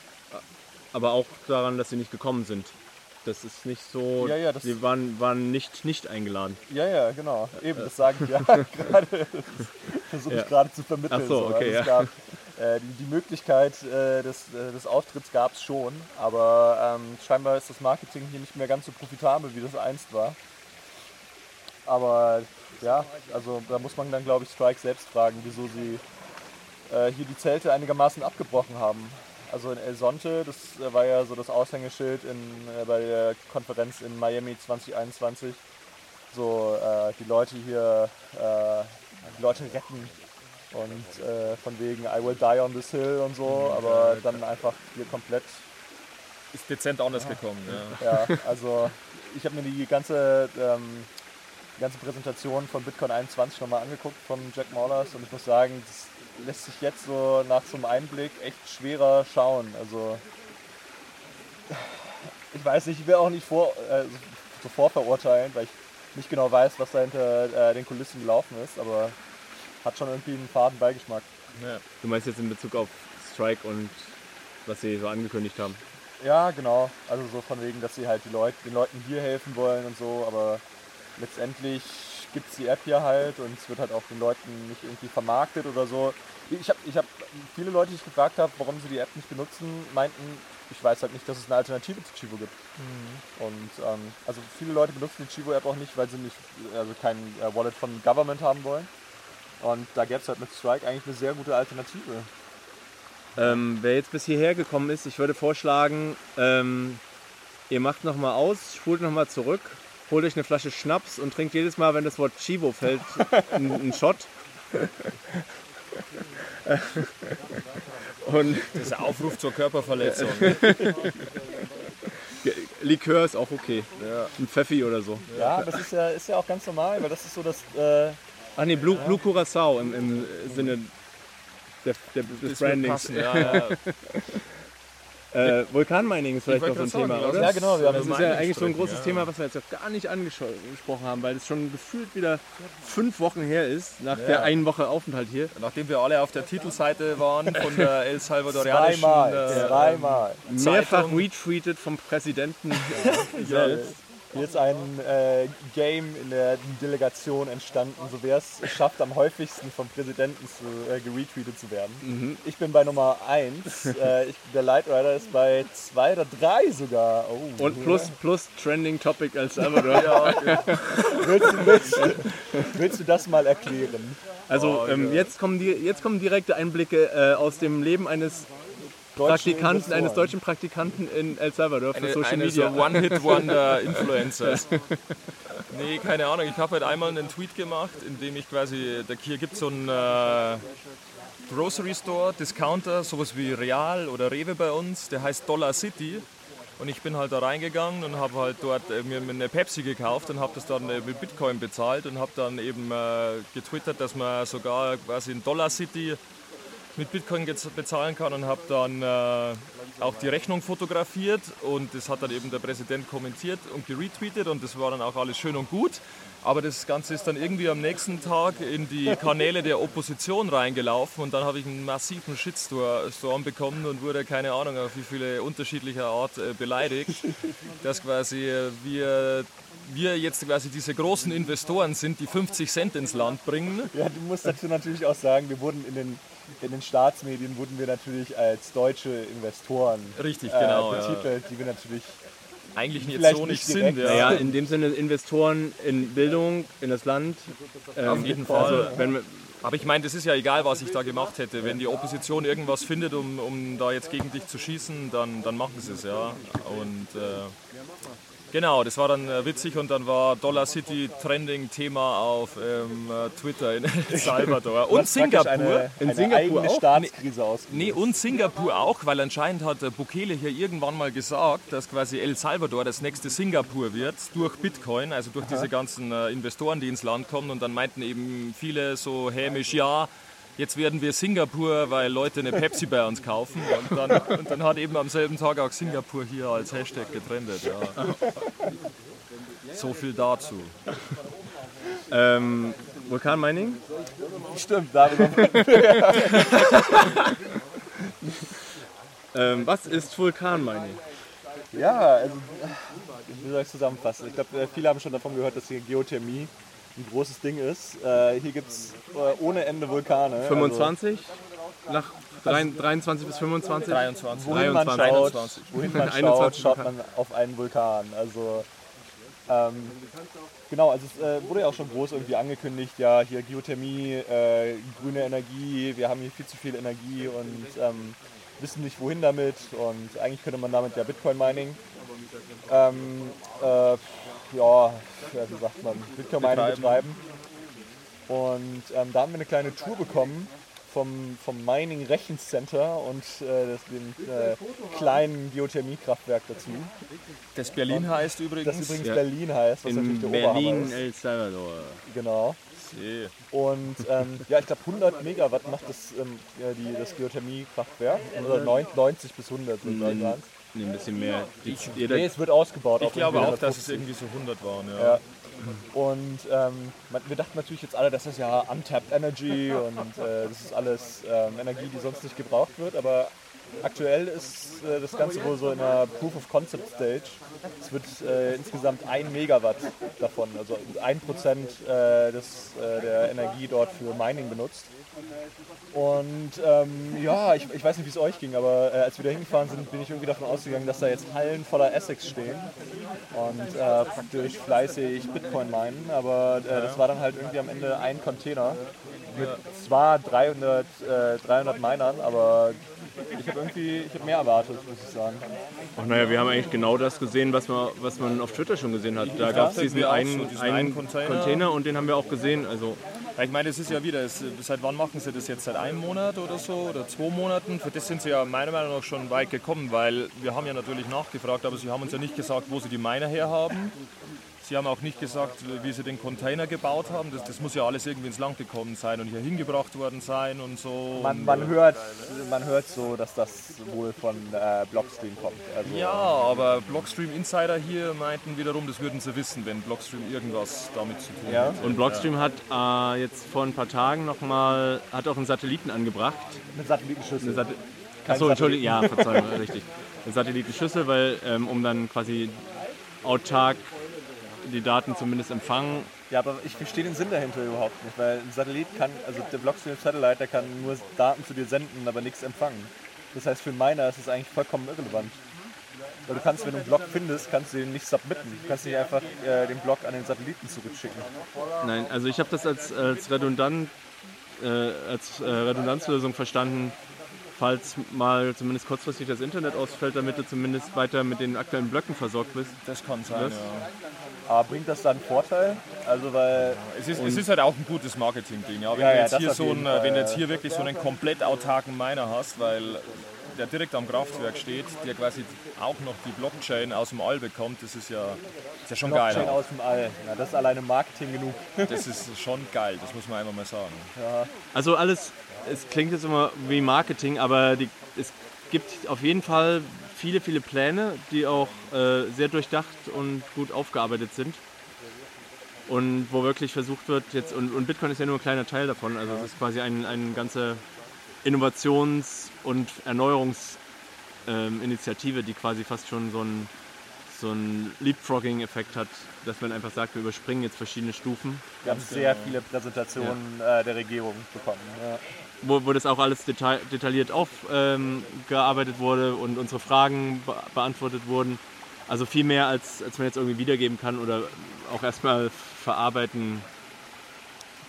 aber auch daran, dass sie nicht gekommen sind. Das ist nicht so. Ja, ja, sie waren, waren nicht, nicht eingeladen. Ja, ja, genau. Eben, das sagen wir gerade. versuche ich gerade zu vermitteln. Ach so, okay. Gab, äh, die, die, Möglichkeit äh, des, äh, des Auftritts gab es schon, aber ähm, scheinbar ist das Marketing hier nicht mehr ganz so profitabel, wie das einst war. Aber ja, also da muss man dann, glaube ich, Strike selbst fragen, wieso sie äh, hier die Zelte einigermaßen abgebrochen haben. Also in El Sonte, das äh, war ja so das Aushängeschild in, äh, bei der Konferenz in Miami 2021. So äh, die Leute hier, äh, die Leute retten und äh, von wegen I will die on this hill und so, mhm. aber dann einfach hier komplett. Ist dezent anders gekommen, ja. Ja, also ich habe mir die ganze, ähm, die ganze Präsentation von Bitcoin 21 nochmal angeguckt von Jack Maulers und ich muss sagen, das lässt sich jetzt so nach so einem Einblick echt schwerer schauen. Also ich weiß nicht, ich will auch nicht vor, äh, so vorverurteilen, weil ich nicht genau weiß, was da hinter äh, den Kulissen gelaufen ist, aber hat schon irgendwie einen faden Beigeschmack. Ja. Du meinst jetzt in Bezug auf Strike und was sie so angekündigt haben? Ja, genau. Also so von wegen, dass sie halt die Leute, den Leuten hier helfen wollen und so, aber letztendlich gibt es die App hier halt und es wird halt auch den Leuten nicht irgendwie vermarktet oder so. Ich habe ich hab viele Leute, die ich gefragt habe, warum sie die App nicht benutzen, meinten, ich weiß halt nicht, dass es eine Alternative zu Chivo gibt. Und ähm, also viele Leute benutzen die Chivo-App auch nicht, weil sie nicht, also kein äh, Wallet von Government haben wollen. Und da gäbe es halt mit Strike eigentlich eine sehr gute Alternative. Ähm, wer jetzt bis hierher gekommen ist, ich würde vorschlagen, ähm, ihr macht nochmal aus, spult nochmal zurück, holt euch eine Flasche Schnaps und trinkt jedes Mal, wenn das Wort Chivo fällt, einen, einen Shot. und Das ist ein Aufruf zur Körperverletzung. Likör ist auch okay. Ein Pfeffi oder so. Ja, das ist ja, ist ja auch ganz normal, weil das ist so das. Äh, Ach nee, Blue, Blue Curacao im, im Sinne der, der, des Brandings. ja, ja. Äh, Vulkanmining ist vielleicht Ich noch so ein Thema, sagen, oder? ja, genau, wir haben Das ist ja eigentlich so ein großes ja. Thema, was wir jetzt noch gar nicht angesprochen haben, weil es schon gefühlt wieder fünf Wochen her ist, nach der einen Woche Aufenthalt hier. Nachdem wir alle auf der Titelseite waren von der El Salvadorianischen zweimal, äh, zweimal. Mehrfach retweetet vom Präsidenten selbst. Hier ist ein äh, Game in der Delegation entstanden, so wer es schafft, am häufigsten vom Präsidenten zu, äh, geretweetet zu werden. Ich bin bei Nummer 1, äh, ich, der Light Rider ist bei 2 oder 3 sogar. Oh, Und plus, plus Trending Topic El Salvador. willst, du, willst, du- willst du das mal erklären? Also ähm, jetzt, kommen die, jetzt kommen direkte Einblicke äh, aus dem Leben eines Praktikanten, eines deutschen Praktikanten in El Salvador für eine, Social eine Media. so One-Hit-Wonder-Influencers. nee, keine Ahnung. Ich habe halt einmal einen Tweet gemacht, in dem ich quasi, da hier gibt es so einen äh, Grocery Store, Discounter, sowas wie Real oder Rewe bei uns, der heißt Dollar City. Und ich bin halt da reingegangen und habe halt dort äh, mir eine Pepsi gekauft und habe das dann äh, mit Bitcoin bezahlt und habe dann eben äh, getwittert, dass man sogar quasi in Dollar City mit Bitcoin bezahlen kann und habe dann äh, auch die Rechnung fotografiert und das hat dann eben der Präsident kommentiert und geretweetet und das war dann auch alles schön und gut. Aber das Ganze ist dann irgendwie am nächsten Tag in die Kanäle der Opposition reingelaufen und dann habe ich einen massiven Shitstorm bekommen und wurde keine Ahnung auf wie viele unterschiedlicher Art äh, beleidigt, dass quasi äh, wir, wir jetzt quasi diese großen Investoren sind, die 50 Cent ins Land bringen. Ja, du musst dazu natürlich auch sagen, wir wurden in den, in den Staatsmedien wurden wir natürlich als deutsche Investoren Richtig, äh, genau, ja. betitelt, die wir natürlich Eigentlich jetzt Vielleicht so nicht nicht direkt. sind. Ja. Naja, in dem Sinne Investoren in Bildung, in das Land. Ähm, Auf jeden Fall. Also, wenn Aber ich meine, das ist ja egal, was ich da gemacht hätte. Wenn die Opposition irgendwas findet, um, um da jetzt gegen dich zu schießen, dann, dann machen sie es, ja. Und äh, genau, das war dann äh, witzig und dann war Dollar City Trending Thema auf ähm, äh, Twitter in El Salvador und Singapur. Eine, In eine Singapur auch? Staatskrise ausgelöst. Nee, und Singapur auch, weil anscheinend hat der Bukele hier irgendwann mal gesagt, dass quasi El Salvador das nächste Singapur wird durch Bitcoin, also durch diese ganzen äh, Investoren, die ins Land kommen. Und dann meinten eben viele so hämisch, ja, jetzt werden wir Singapur, weil Leute eine Pepsi bei uns kaufen. Und dann, und dann hat eben am selben Tag auch Singapur hier als Hashtag getrennt. Ja. So viel dazu. ähm, Vulkanmining? Stimmt, darüber. Ähm, was ist Vulkanmining? ja, also wie soll ich es zusammenfassen? Ich glaube, viele haben schon davon gehört, dass hier Geothermie ein großes Ding ist. Äh, hier gibt es äh, ohne Ende Vulkane. 25? Nach drei- 23 bis 25? 23. Also, wohin man 23. schaut, 21. wohin man schaut, 21 schaut man auf einen Vulkan. Also ähm, genau, also es äh, wurde ja auch schon groß irgendwie angekündigt, ja hier Geothermie, äh, grüne Energie, wir haben hier viel zu viel Energie und ähm, wissen nicht wohin damit und eigentlich könnte man damit ja Bitcoin-Mining, ähm, äh, ja, ja, wie sagt man, Bitcoin-Mining Betreiben. betreiben. Und ähm, da haben wir eine kleine Tour bekommen vom, vom Mining Rechencenter und äh, dem äh, kleinen Geothermiekraftwerk dazu. Das Berlin heißt Das übrigens. übrigens Ja. Berlin heißt, was natürlich In der Oberhammer Berlin, ist. El Salvador. Genau. See. Und ähm, ja, ich glaube 100 Megawatt macht das, ähm, ja, die, das Geothermiekraftwerk. Oder neun- 90 bis 100 sind Mhm. mhm. Nee, ein bisschen mehr. Die, jeder, Nee, es wird ausgebaut. Ich glaube auch, dass es 150. irgendwie so 100 waren. Ja. Ja. Und ähm, wir dachten natürlich jetzt alle, das ist ja untapped Energy und äh, das ist alles ähm, Energie, die sonst nicht gebraucht wird. Aber aktuell ist äh, das Ganze wohl so in einer Proof of Concept Stage. Es wird äh, insgesamt ein Megawatt davon, also ein Prozent äh, des, äh, der Energie dort für Mining benutzt. Und ähm, ja, ich, ich weiß nicht, wie es euch ging, aber äh, als wir da hingefahren sind, bin ich irgendwie davon ausgegangen, dass da jetzt Hallen voller Essex stehen und äh, praktisch fleißig Bitcoin meinen. Aber das war dann halt irgendwie am Ende ein Container mit zwar 300, äh, 300 Minern, aber ich habe irgendwie ich hab mehr erwartet, muss ich sagen. Ach naja, wir haben eigentlich genau das gesehen, was man, was man auf Twitter schon gesehen hat. Da gab es diesen, einen, so, diesen einen einen Container. Container. und den haben wir auch gesehen. Also Ja, Ich meine, es ist ja wieder, es, seit wann machen sie das jetzt? Seit einem Monat oder so oder zwei Monaten? Für das sind sie ja meiner Meinung nach schon weit gekommen, weil wir haben ja natürlich nachgefragt, aber sie haben uns ja nicht gesagt, wo sie die Miner herhaben. Sie haben auch nicht gesagt, wie sie den Container gebaut haben. Das, das muss ja alles irgendwie ins Land gekommen sein und hier hingebracht worden sein und so. Man, man, hört, man hört so, dass das wohl von äh, Blockstream kommt. Also, ja, aber Blockstream Insider hier meinten wiederum, das würden sie wissen, wenn Blockstream irgendwas damit zu tun Ja. hätte. und Blockstream hat äh, jetzt vor ein paar Tagen nochmal, hat auch einen Satelliten angebracht. Mit Satellitenschüssel. Eine Sat Achso, Entschuldigung, ja, Verzeihung, richtig. Eine Satellitenschüssel, weil ähm, um dann quasi autark die Daten zumindest empfangen. Ja, aber ich verstehe den Sinn dahinter überhaupt nicht, weil ein Satellit kann, also der Blockstream Satellite, der kann nur Daten zu dir senden, aber nichts empfangen. Das heißt, für einen Miner ist es eigentlich vollkommen irrelevant. Weil du kannst, wenn du einen Block findest, kannst du den nicht submitten. Du kannst nicht einfach äh, den Block an den Satelliten zurückschicken. Nein, also ich habe das als, als, redundant, äh, als äh, Redundanzlösung verstanden, falls mal zumindest kurzfristig das Internet ausfällt, damit du zumindest weiter mit den aktuellen Blöcken versorgt bist. Das kann sein, Was? ja. Aber bringt das dann einen Vorteil? Also, weil Es ist, es ist halt auch ein gutes Marketing-Ding. Ja? Wenn, Ja, du ja, jetzt das hier auf so Fall, wenn du jetzt ja. hier wirklich so einen komplett autarken Miner hast, weil der direkt am Kraftwerk steht, der quasi auch noch die Blockchain aus dem All bekommt, das ist ja, ist ja schon Blockchain geil. aus dem All, ja, das ist alleine Marketing genug. Das ist schon geil, das muss man einfach mal sagen. Also alles, es klingt jetzt immer wie Marketing, aber die, es gibt auf jeden Fall viele, viele Pläne, die auch äh, sehr durchdacht und gut aufgearbeitet sind. Und wo wirklich versucht wird, jetzt, und, und Bitcoin ist ja nur ein kleiner Teil davon, also es ist quasi ein, eine ganze Innovations- und Erneuerungsinitiative, die quasi fast schon so ein, so ein Leapfrogging-Effekt hat, dass man einfach sagt, wir überspringen jetzt verschiedene Stufen. Wir haben sehr viele Präsentationen äh, der Regierung bekommen. Ja. Wo, wo das auch alles detail, detailliert aufgearbeitet ähm, wurde und unsere Fragen be beantwortet wurden. Also viel mehr, als, als man jetzt irgendwie wiedergeben kann oder auch erstmal verarbeiten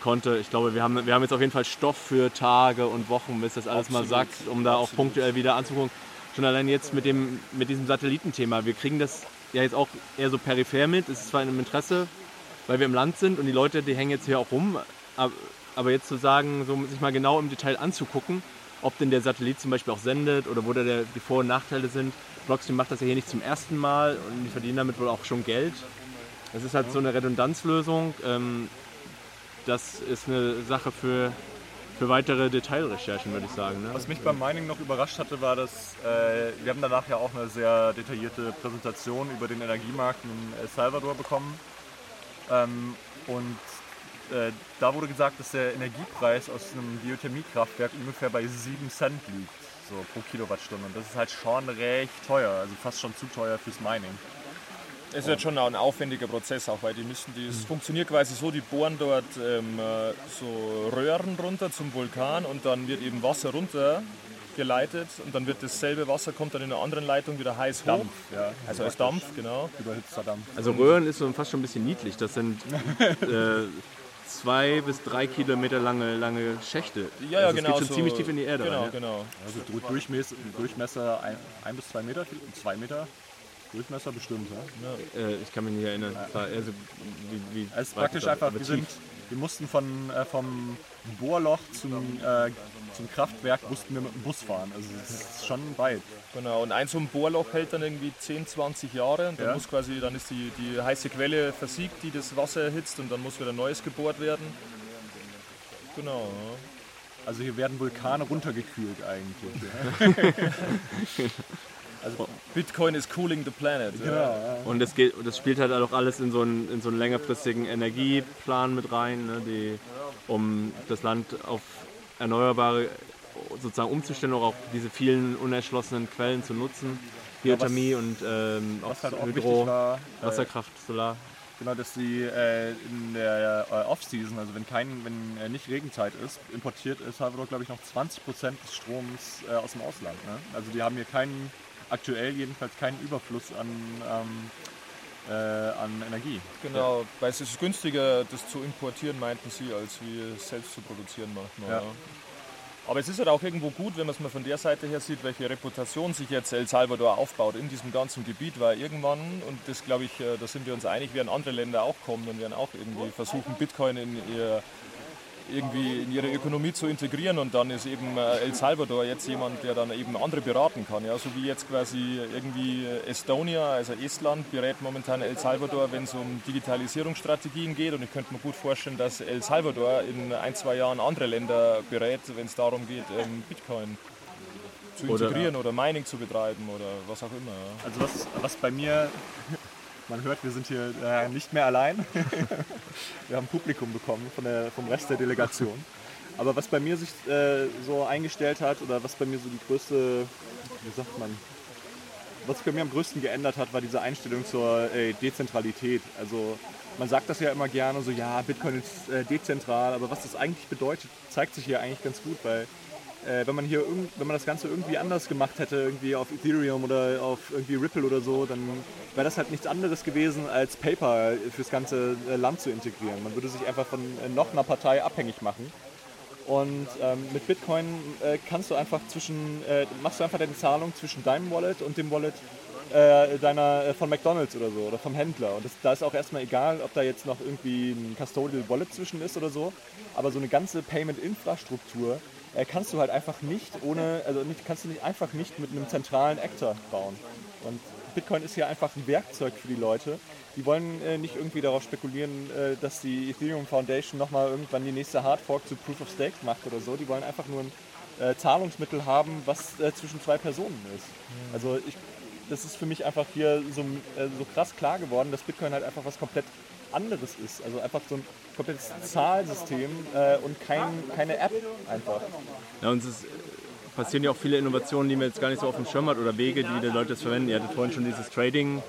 konnte. Ich glaube, wir haben, wir haben jetzt auf jeden Fall Stoff für Tage und Wochen, bis das alles mal Absolut, sagt, um da auch punktuell wieder anzugucken. Schon allein jetzt mit, dem, mit diesem Satellitenthema. Wir kriegen das ja jetzt auch eher so peripher mit. Es ist zwar in einem Interesse, weil wir im Land sind und die Leute, die hängen jetzt hier auch rum. Aber, aber jetzt zu sagen, so sich mal genau im Detail anzugucken, ob denn der Satellit zum Beispiel auch sendet oder wo da der, die Vor- und Nachteile sind. Blockstream macht das ja hier nicht zum ersten Mal und die verdienen damit wohl auch schon Geld. Das ist halt so eine Redundanzlösung. Ähm, das ist eine Sache für, für weitere Detailrecherchen, würde ich sagen. Ne? Was mich beim Mining noch überrascht hatte, war, dass äh, wir haben danach ja auch eine sehr detaillierte Präsentation über den Energiemarkt in El Salvador bekommen. Ähm, und äh, da wurde gesagt, dass der Energiepreis aus einem Geothermiekraftwerk ungefähr bei 7 Cent liegt, so pro Kilowattstunde. Und das ist halt schon recht teuer, also fast schon zu teuer fürs Mining. Es ist jetzt schon ein aufwendiger Prozess auch, weil die müssen, die, es funktioniert quasi so, die bohren dort ähm, äh, so Röhren runter zum Vulkan und dann wird eben Wasser runter geleitet und dann wird dasselbe Wasser kommt dann in einer anderen Leitung wieder heiß hoch. Dampf, ja. Also als Dampf, genau. Überhitzter Dampf. Also Röhren ist so fast schon ein bisschen niedlich. Das sind äh, zwei bis drei Kilometer lange, lange Schächte. Ja, ja, also genau. Es geht schon so, ziemlich tief in die Erde. Genau, rein, ja. genau. Also Du- Durchmesser, Durchmesser ein, ein bis zwei Meter, zwei Meter Durchmesser bestimmt. Ja? Äh, ich kann mich nicht erinnern. Es war eher so wie, wie Es ist praktisch einfach, wir, sind, wir mussten von, äh, vom Bohrloch zum, äh, zum Kraftwerk mussten wir mit dem Bus fahren. Also es ist schon weit. Genau, und ein so ein Bohrloch hält dann irgendwie 10, 20 Jahre und dann Ja. muss quasi, dann ist die, die heiße Quelle versiegt, die das Wasser erhitzt und dann muss wieder neues gebohrt werden. Genau. Also hier werden Vulkane runtergekühlt eigentlich. Ja. Bitcoin is cooling the planet. Genau, ja. Und das, geht, das spielt halt auch alles in so einen, in so einen längerfristigen Energieplan mit rein, ne, die, um das Land auf erneuerbare sozusagen umzustellen, auch diese vielen unerschlossenen Quellen zu nutzen. Geothermie und ähm, auch Was halt auch Hydro, war, äh, Wasserkraft, Solar. Genau, dass sie äh, in der äh, Off-Season, also wenn, kein, wenn äh, nicht Regenzeit ist, importiert El Salvador, glaube ich, noch 20% des Stroms äh, aus dem Ausland. Ne? Also die haben hier keinen, aktuell jedenfalls keinen Überfluss an, ähm, äh, an Energie. Genau, weil es ist günstiger, das zu importieren, meinten sie, als wie es selbst zu produzieren manchmal. Ja. Ja. Aber es ist halt auch irgendwo gut, wenn man es mal von der Seite her sieht, welche Reputation sich jetzt El Salvador aufbaut in diesem ganzen Gebiet, weil irgendwann, und das glaube ich, äh, da sind wir uns einig, werden andere Länder auch kommen und werden auch irgendwie versuchen, Bitcoin in ihr irgendwie in ihre Ökonomie zu integrieren und dann ist eben äh, El Salvador jetzt jemand, der dann eben andere beraten kann. Ja? So wie jetzt quasi irgendwie Estonia, also Estland, berät momentan El Salvador, wenn es um Digitalisierungsstrategien geht und ich könnte mir gut vorstellen, dass El Salvador in ein, zwei Jahren andere Länder berät, wenn es darum geht, ähm, Bitcoin zu Oder- integrieren oder Mining zu betreiben oder was auch immer. Ja. Also was, was bei mir, man hört, wir sind hier äh, nicht mehr allein. wir haben Publikum bekommen von der, vom Rest der Delegation. Aber was bei mir sich äh, so eingestellt hat oder was bei mir so die größte, wie sagt man, was bei mir am größten geändert hat, war diese Einstellung zur äh, Dezentralität. Also man sagt das ja immer gerne so, ja, Bitcoin ist äh, dezentral, aber was das eigentlich bedeutet, zeigt sich hier eigentlich ganz gut, weil äh, wenn man hier wenn man das Ganze irgendwie anders gemacht hätte, irgendwie auf Ethereum oder auf irgendwie Ripple oder so, dann wäre das halt nichts anderes gewesen, als Paper fürs ganze äh, Land zu integrieren. Man würde sich einfach von äh, noch einer Partei abhängig machen. Und ähm, mit Bitcoin äh, kannst du einfach zwischen, äh, machst du einfach deine Zahlung zwischen deinem Wallet und dem Wallet äh, deiner, von McDonalds oder so oder vom Händler. Und das, da ist auch erstmal egal, ob da jetzt noch irgendwie ein Custodial Wallet zwischen ist oder so. Aber so eine ganze Payment-Infrastruktur kannst du halt einfach nicht ohne, also nicht, kannst du nicht einfach nicht mit einem zentralen Actor bauen. Und Bitcoin ist ja einfach ein Werkzeug für die Leute. Die wollen äh, nicht irgendwie darauf spekulieren, äh, dass die Ethereum Foundation nochmal irgendwann die nächste Hardfork zu Proof of Stake macht oder so. Die wollen einfach nur ein äh, Zahlungsmittel haben, was äh, zwischen zwei Personen ist. Also ich, das ist für mich einfach hier so, äh, so krass klar geworden, dass Bitcoin halt einfach was komplett anderes ist. Also einfach so ein komplettes Zahlsystem äh, und kein, keine App einfach. Ja, und es ist, passieren ja auch viele Innovationen, die man jetzt gar nicht so auf dem Schirm hat oder Wege, die die Leute jetzt verwenden. Ihr hattet vorhin schon dieses Trading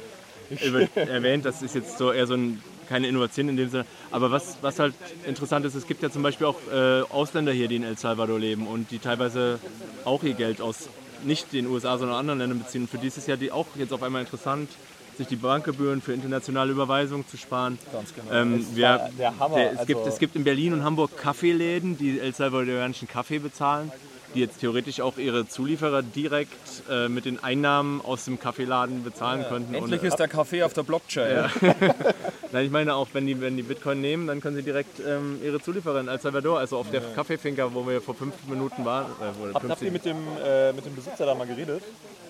erwähnt, das ist jetzt so eher so ein, keine Innovation in dem Sinne. Aber was, was halt interessant ist, es gibt ja zum Beispiel auch äh, Ausländer hier, die in El Salvador leben und die teilweise auch ihr Geld aus nicht den USA, sondern anderen Ländern beziehen. Und für die ist es ja die auch jetzt auf einmal interessant, sich die Bankgebühren für internationale Überweisungen zu sparen. Ganz genau. Ähm, wir, der Hammer. der, es, Also- gibt, es gibt in Berlin und Hamburg Kaffeeläden, die El Salvadorianischen Kaffee bezahlen, die jetzt theoretisch auch ihre Zulieferer direkt äh, mit den Einnahmen aus dem Kaffeeladen bezahlen könnten. Endlich Und, ist der Kaffee auf der Blockchain. nein, ich meine auch, wenn die, wenn die Bitcoin nehmen, dann können sie direkt ähm, ihre Zulieferer in El Salvador, also auf der Kaffeefinker, wo wir vor fünf Minuten waren, äh, Habt, habt ihr 15 mit dem, äh, mit dem Besitzer da mal geredet,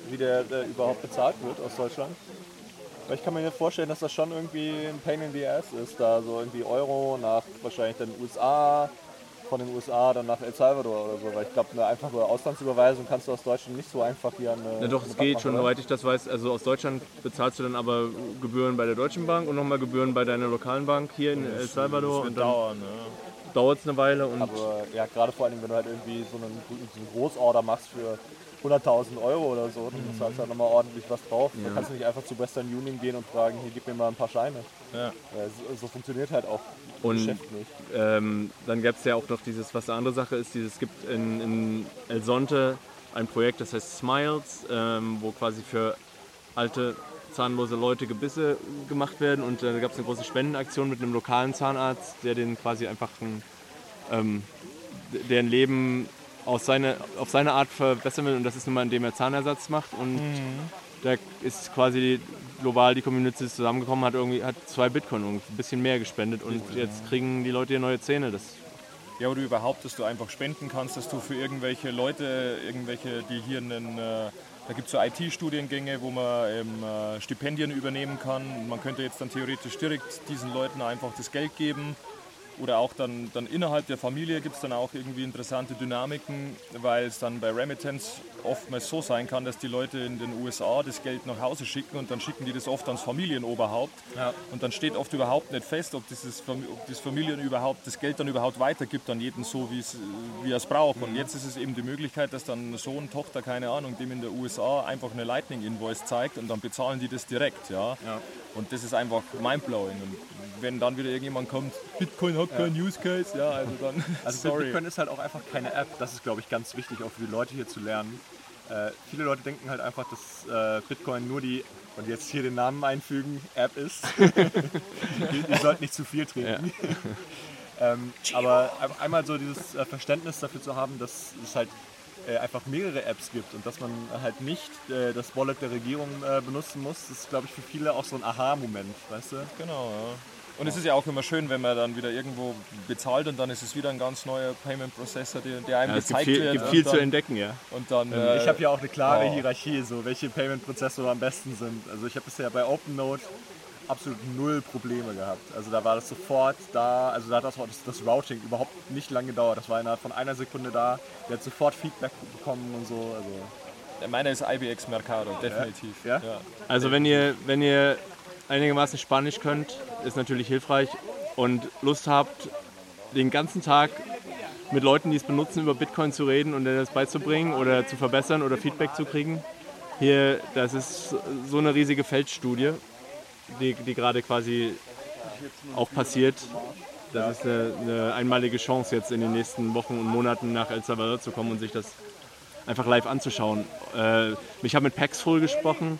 wie der äh, überhaupt bezahlt wird aus Deutschland? Weil ich kann mir vorstellen, dass das schon irgendwie ein Pain in the Ass ist, da so irgendwie Euro nach wahrscheinlich den USA, von den USA dann nach El Salvador oder so. Weil ich glaube, eine einfache Auslandsüberweisung kannst du aus Deutschland nicht so einfach hier an eine Ja, doch, es geht schon, soweit ich das weiß. Also aus Deutschland bezahlst du dann aber Gebühren bei der Deutschen Bank und nochmal Gebühren bei deiner lokalen Bank hier in El Salvador. Das Und dann dauern. Ja. dauert es eine Weile. Und Aber ja, gerade vor allem, wenn du halt irgendwie so einen, so einen Großorder machst für 100.000 Euro oder so, dann Mhm. zahlst du halt nochmal ordentlich was drauf. Dann kannst du nicht einfach zu Western Union gehen und fragen, hier gib mir mal ein paar Scheine. Ja. Ja, so, so funktioniert halt auch Und- Geschäft nicht. Ähm, dann gab es ja auch noch dieses, was eine andere Sache ist, dieses, es gibt in, in El Sonte ein Projekt, das heißt Smiles, ähm, wo quasi für alte zahnlose Leute Gebisse gemacht werden und äh, da gab es eine große Spendenaktion mit einem lokalen Zahnarzt, der den quasi einfach ein, ähm, deren Leben aus seine, auf seine Art verbessern will. Und das ist nun mal, indem er Zahnersatz macht. Und da ist quasi global die Community zusammengekommen, hat irgendwie hat zwei Bitcoin ein bisschen mehr gespendet. Und jetzt kriegen die Leute hier neue Zähne. Das Ja, oder überhaupt, dass du einfach spenden kannst, dass du für irgendwelche Leute, irgendwelche, die hier einen, äh, da gibt es so IT-Studiengänge, wo man ähm, äh, Stipendien übernehmen kann. Man könnte jetzt dann theoretisch direkt diesen Leuten einfach das Geld geben Oder auch dann, dann innerhalb der Familie gibt es dann auch irgendwie interessante Dynamiken, weil es dann bei Remittance oftmals so sein kann, dass die Leute in den USA das Geld nach Hause schicken und dann schicken die das oft ans Familienoberhaupt. Ja. Und dann steht oft überhaupt nicht fest, ob, dieses, ob das Familien überhaupt das Geld dann überhaupt weitergibt an jeden so, wie er es braucht. Und jetzt ist es eben die Möglichkeit, dass dann Sohn, Tochter, keine Ahnung, dem in der USA einfach eine Lightning-Invoice zeigt und dann bezahlen die das direkt. Ja? Und das ist einfach mindblowing. Und wenn dann wieder irgendjemand kommt, Bitcoin hat keinen Use Case, ja, also dann Also sorry. Bitcoin ist halt auch einfach keine App. Das ist, glaube ich, ganz wichtig, auch für die Leute hier zu lernen. Äh, viele Leute denken halt einfach, dass äh, Bitcoin nur die, und jetzt hier den Namen einfügen, App ist. die, die sollten nicht zu viel trinken. ähm, aber ein- einmal so dieses äh, Verständnis dafür zu haben, dass es halt äh, einfach mehrere Apps gibt und dass man halt nicht äh, das Wallet der Regierung äh, benutzen muss, das ist, glaube ich, für viele auch so ein Aha-Moment, weißt du? Genau, ja. Und es ist ja auch immer schön, wenn man dann wieder irgendwo bezahlt und dann ist es wieder ein ganz neuer Payment Processor, der, der einem Ja, es gibt gezeigt viel, wird. gibt und viel dann, zu entdecken, ja. Und dann, Ähm, Ich äh, habe ja auch eine klare wow. Hierarchie, so welche Payment-Prozessore am besten sind. Also ich habe bisher bei OpenNote absolut null Probleme gehabt. Also da war das sofort da, also da hat das, das, das Routing überhaupt nicht lange gedauert. Das war innerhalb von einer Sekunde da. Der hat sofort Feedback bekommen und so. Also meiner ist IBX Mercado, definitiv. Ja? Also wenn ihr, wenn ihr einigermaßen Spanisch könnt, ist natürlich hilfreich und Lust habt, den ganzen Tag mit Leuten, die es benutzen, über Bitcoin zu reden und das beizubringen oder zu verbessern oder Feedback zu kriegen. Hier, das ist so eine riesige Feldstudie, die, die gerade quasi auch passiert. Das ist eine, eine einmalige Chance, jetzt in den nächsten Wochen und Monaten nach El Salvador zu kommen und sich das einfach live anzuschauen. Äh, ich habe mit Paxful gesprochen.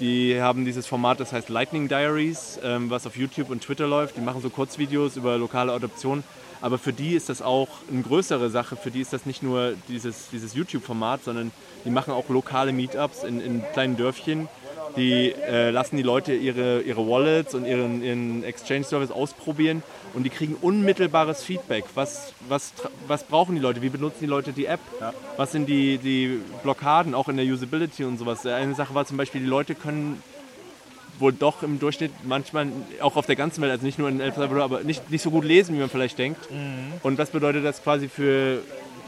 Die haben dieses Format, das heißt Lightning Diaries, ähm, was auf YouTube und Twitter läuft. Die machen so Kurzvideos über lokale Adoption. Aber für die ist das auch eine größere Sache. Für die ist das nicht nur dieses, dieses YouTube-Format, sondern die machen auch lokale Meetups in, in kleinen Dörfchen. Die äh, lassen die Leute ihre, ihre Wallets und ihren, ihren Exchange-Service ausprobieren und die kriegen unmittelbares Feedback. Was, was, was brauchen die Leute? Wie benutzen die Leute die App? Was sind die, die Blockaden, auch in der Usability und sowas? Eine Sache war zum Beispiel, die Leute können wohl doch im Durchschnitt manchmal auch auf der ganzen Welt, also nicht nur in El Salvador, aber nicht, nicht so gut lesen, wie man vielleicht denkt. Und was bedeutet das quasi für,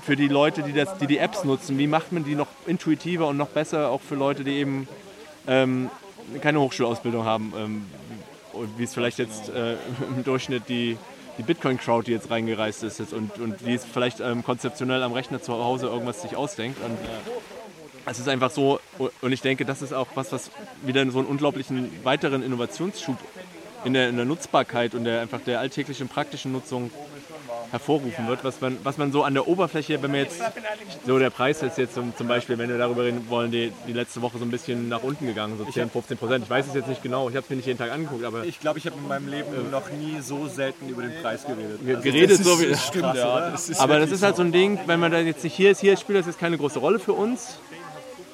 für die Leute, die, das, die die Apps nutzen? Wie macht man die noch intuitiver und noch besser, auch für Leute, die eben ähm, keine Hochschulausbildung haben, ähm, wie es vielleicht jetzt äh, im Durchschnitt die, die Bitcoin-Crowd, die jetzt reingereist ist jetzt und, und die es vielleicht ähm, konzeptionell am Rechner zu Hause irgendwas sich ausdenkt. Und es ist einfach so, und ich denke, das ist auch was, was wieder so einen unglaublichen weiteren Innovationsschub in der, in der Nutzbarkeit und der, einfach der alltäglichen praktischen Nutzung hervorrufen wird, was man, was man so an der Oberfläche, wenn wir jetzt, so der Preis ist jetzt zum, zum Beispiel, wenn wir darüber reden wollen, die, die letzte Woche so ein bisschen nach unten gegangen, so 10, 15 Prozent. Ich weiß es jetzt nicht genau, ich habe es mir nicht jeden Tag angeguckt, aber Ich glaube, ich habe in meinem Leben noch nie so selten über den Preis geredet. Also Ge- geredet das so wie- ist krass, ja, das ist Aber das ist halt so. ein Ding, wenn man da jetzt nicht hier ist, hier spielt das jetzt keine große Rolle für uns,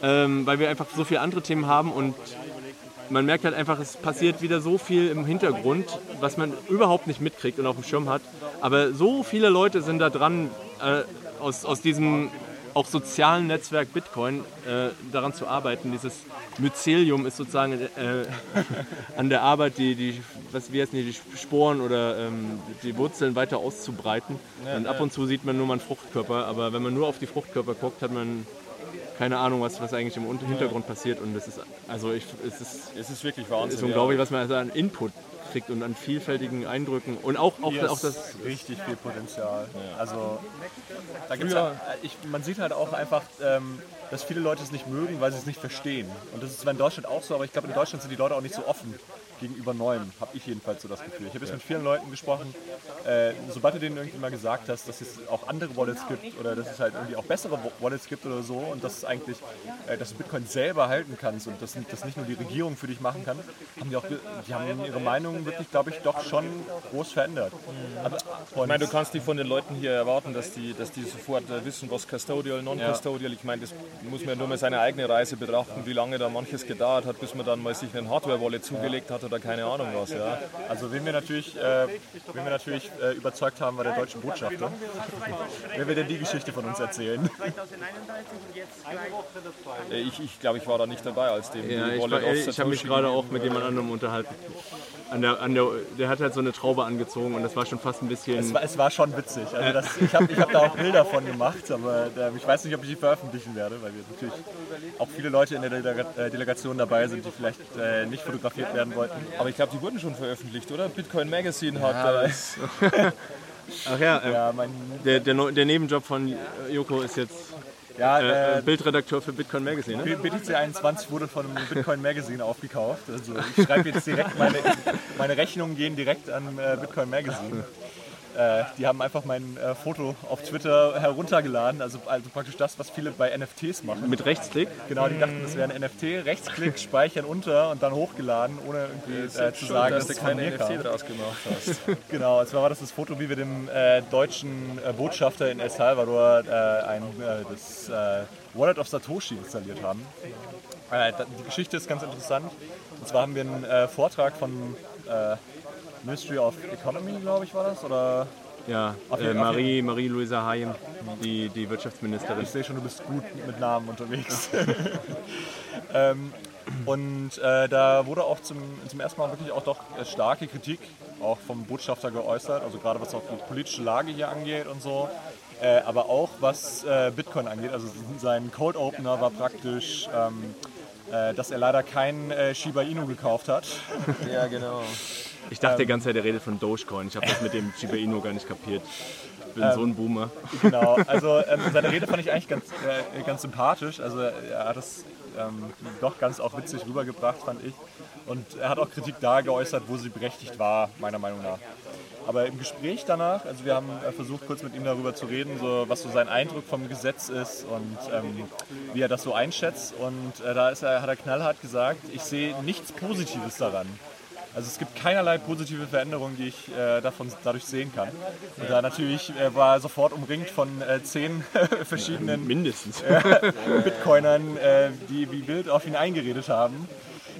ähm, weil wir einfach so viele andere Themen haben und man merkt halt einfach, es passiert wieder so viel im Hintergrund, was man überhaupt nicht mitkriegt und auf dem Schirm hat. Aber so viele Leute sind da dran, äh, aus, aus diesem auch sozialen Netzwerk Bitcoin äh, daran zu arbeiten. Dieses Mycelium ist sozusagen äh, an der Arbeit, die, die, was, wie heißen die, die Sporen oder ähm, die Wurzeln weiter auszubreiten. und ab und zu sieht man nur mal einen Fruchtkörper, aber wenn man nur auf die Fruchtkörper guckt, hat man keine Ahnung, was, was eigentlich im Hintergrund passiert. Und das ist, also ich, es ist, Es ist wirklich es Wahnsinn. ist unglaublich, was man also an Input kriegt und an vielfältigen Eindrücken. Und auch, auch, Hier auch ist das richtig viel Potenzial. Also da gibt's ja, ich, man sieht halt auch einfach, ähm, dass viele Leute es nicht mögen, weil sie es nicht verstehen. Und das ist zwar in Deutschland auch so, aber ich glaube in Deutschland sind die Leute auch nicht so offen gegenüber Neuem, habe ich jedenfalls so das Gefühl. Ich habe jetzt mit vielen Leuten gesprochen, äh, sobald du denen irgendwie mal gesagt hast, dass es auch andere Wallets gibt oder dass es halt irgendwie auch bessere Wa- Wallets gibt oder so und dass es eigentlich, äh, dass du Bitcoin selber halten kannst und dass das nicht nur die Regierung für dich machen kann, haben die auch, die haben ihre Meinung wirklich, glaube ich, doch schon groß verändert. Aber, Ich meine, du kannst nicht von den Leuten hier erwarten, dass die, dass die sofort äh, wissen, was Custodial, Non-Custodial, ich meine, das muss man nur mal seine eigene Reise betrachten, wie lange da manches gedauert hat, bis man dann mal sich einen Hardware-Wallet zugelegt hat oder keine Ahnung was. Ja. Also wen wir natürlich, äh, wen wir natürlich äh, überzeugt haben, war der deutsche Botschafter. Wer wird denn die Geschichte von uns erzählen? Äh, Ich, ich glaube, ich war da nicht dabei, als dem Ja, die ich, Wallet war, ich habe mich gerade auch mit jemand anderem unterhalten. An der, an der, der hat halt so eine Traube angezogen und das war schon fast ein bisschen. Es war, es war schon witzig. Also das, ich habe ich hab da auch Bilder von gemacht, aber äh, ich weiß nicht, ob ich die veröffentlichen werde, weil wir natürlich auch viele Leute in der Delega äh, Delegation dabei sind, die vielleicht äh, nicht fotografiert werden wollten. Aber ich glaube, die wurden schon veröffentlicht, oder? Bitcoin Magazine hat aber- das. Ach ja, äh, Ja, mein, der, der, der Nebenjob von äh, Joko ist jetzt ja äh, äh, Bildredakteur für Bitcoin Magazine. Ne? BTC 21 wurde von einem Bitcoin Magazine aufgekauft. Also ich schreibe jetzt direkt meine, meine Rechnungen gehen direkt an äh, Bitcoin Magazine. Äh, die haben einfach mein äh, Foto auf Twitter heruntergeladen, also, also praktisch das, was viele bei NFTs machen. Mit Rechtsklick. Genau, die dachten, das wäre ein NFT, Rechtsklick, speichern unter und dann hochgeladen, ohne irgendwie äh, zu Schön, sagen, dass dass du keine mir kam. NFT draus gemacht hast. Genau, und zwar war das das Foto, wie wir dem äh, deutschen äh, Botschafter in El Salvador äh, ein, äh, das äh, Wallet of Satoshi installiert haben. Äh, die Geschichte ist ganz interessant. Und zwar haben wir einen äh, Vortrag von äh, Ministry of Economy, glaube ich, war das? Oder Ja, äh, Marie, Marie-Louise Haim, die, die Wirtschaftsministerin. Ich sehe schon, du bist gut mit Namen unterwegs. ähm, und äh, da wurde auch zum, zum ersten Mal wirklich auch doch äh, starke Kritik auch vom Botschafter geäußert, also gerade was auch die politische Lage hier angeht und so. Äh, aber auch was äh, Bitcoin angeht. Also sein Cold Opener war praktisch, ähm, äh, dass er leider kein äh, Shiba Inu gekauft hat. ja, genau. Ich dachte die ganze Zeit, er redet von Dogecoin. Ich habe das mit dem Shiba Inu gar nicht kapiert. Ich bin so ein Boomer. Genau, also ähm, seine Rede fand ich eigentlich ganz, äh, ganz sympathisch. Also er hat das ähm, doch ganz auch witzig rübergebracht, fand ich. Und er hat auch Kritik da geäußert, wo sie berechtigt war, meiner Meinung nach. Aber im Gespräch danach, also wir haben äh, versucht, kurz mit ihm darüber zu reden, so, was so sein Eindruck vom Gesetz ist und ähm, wie er das so einschätzt. Und äh, da ist er, hat er knallhart gesagt, ich sehe nichts Positives daran. Also es gibt keinerlei positive Veränderungen, die ich äh, davon dadurch sehen kann. Und da natürlich äh, war er sofort umringt von äh, zehn verschiedenen Mindestens. Bitcoinern, äh, die wie wild auf ihn eingeredet haben.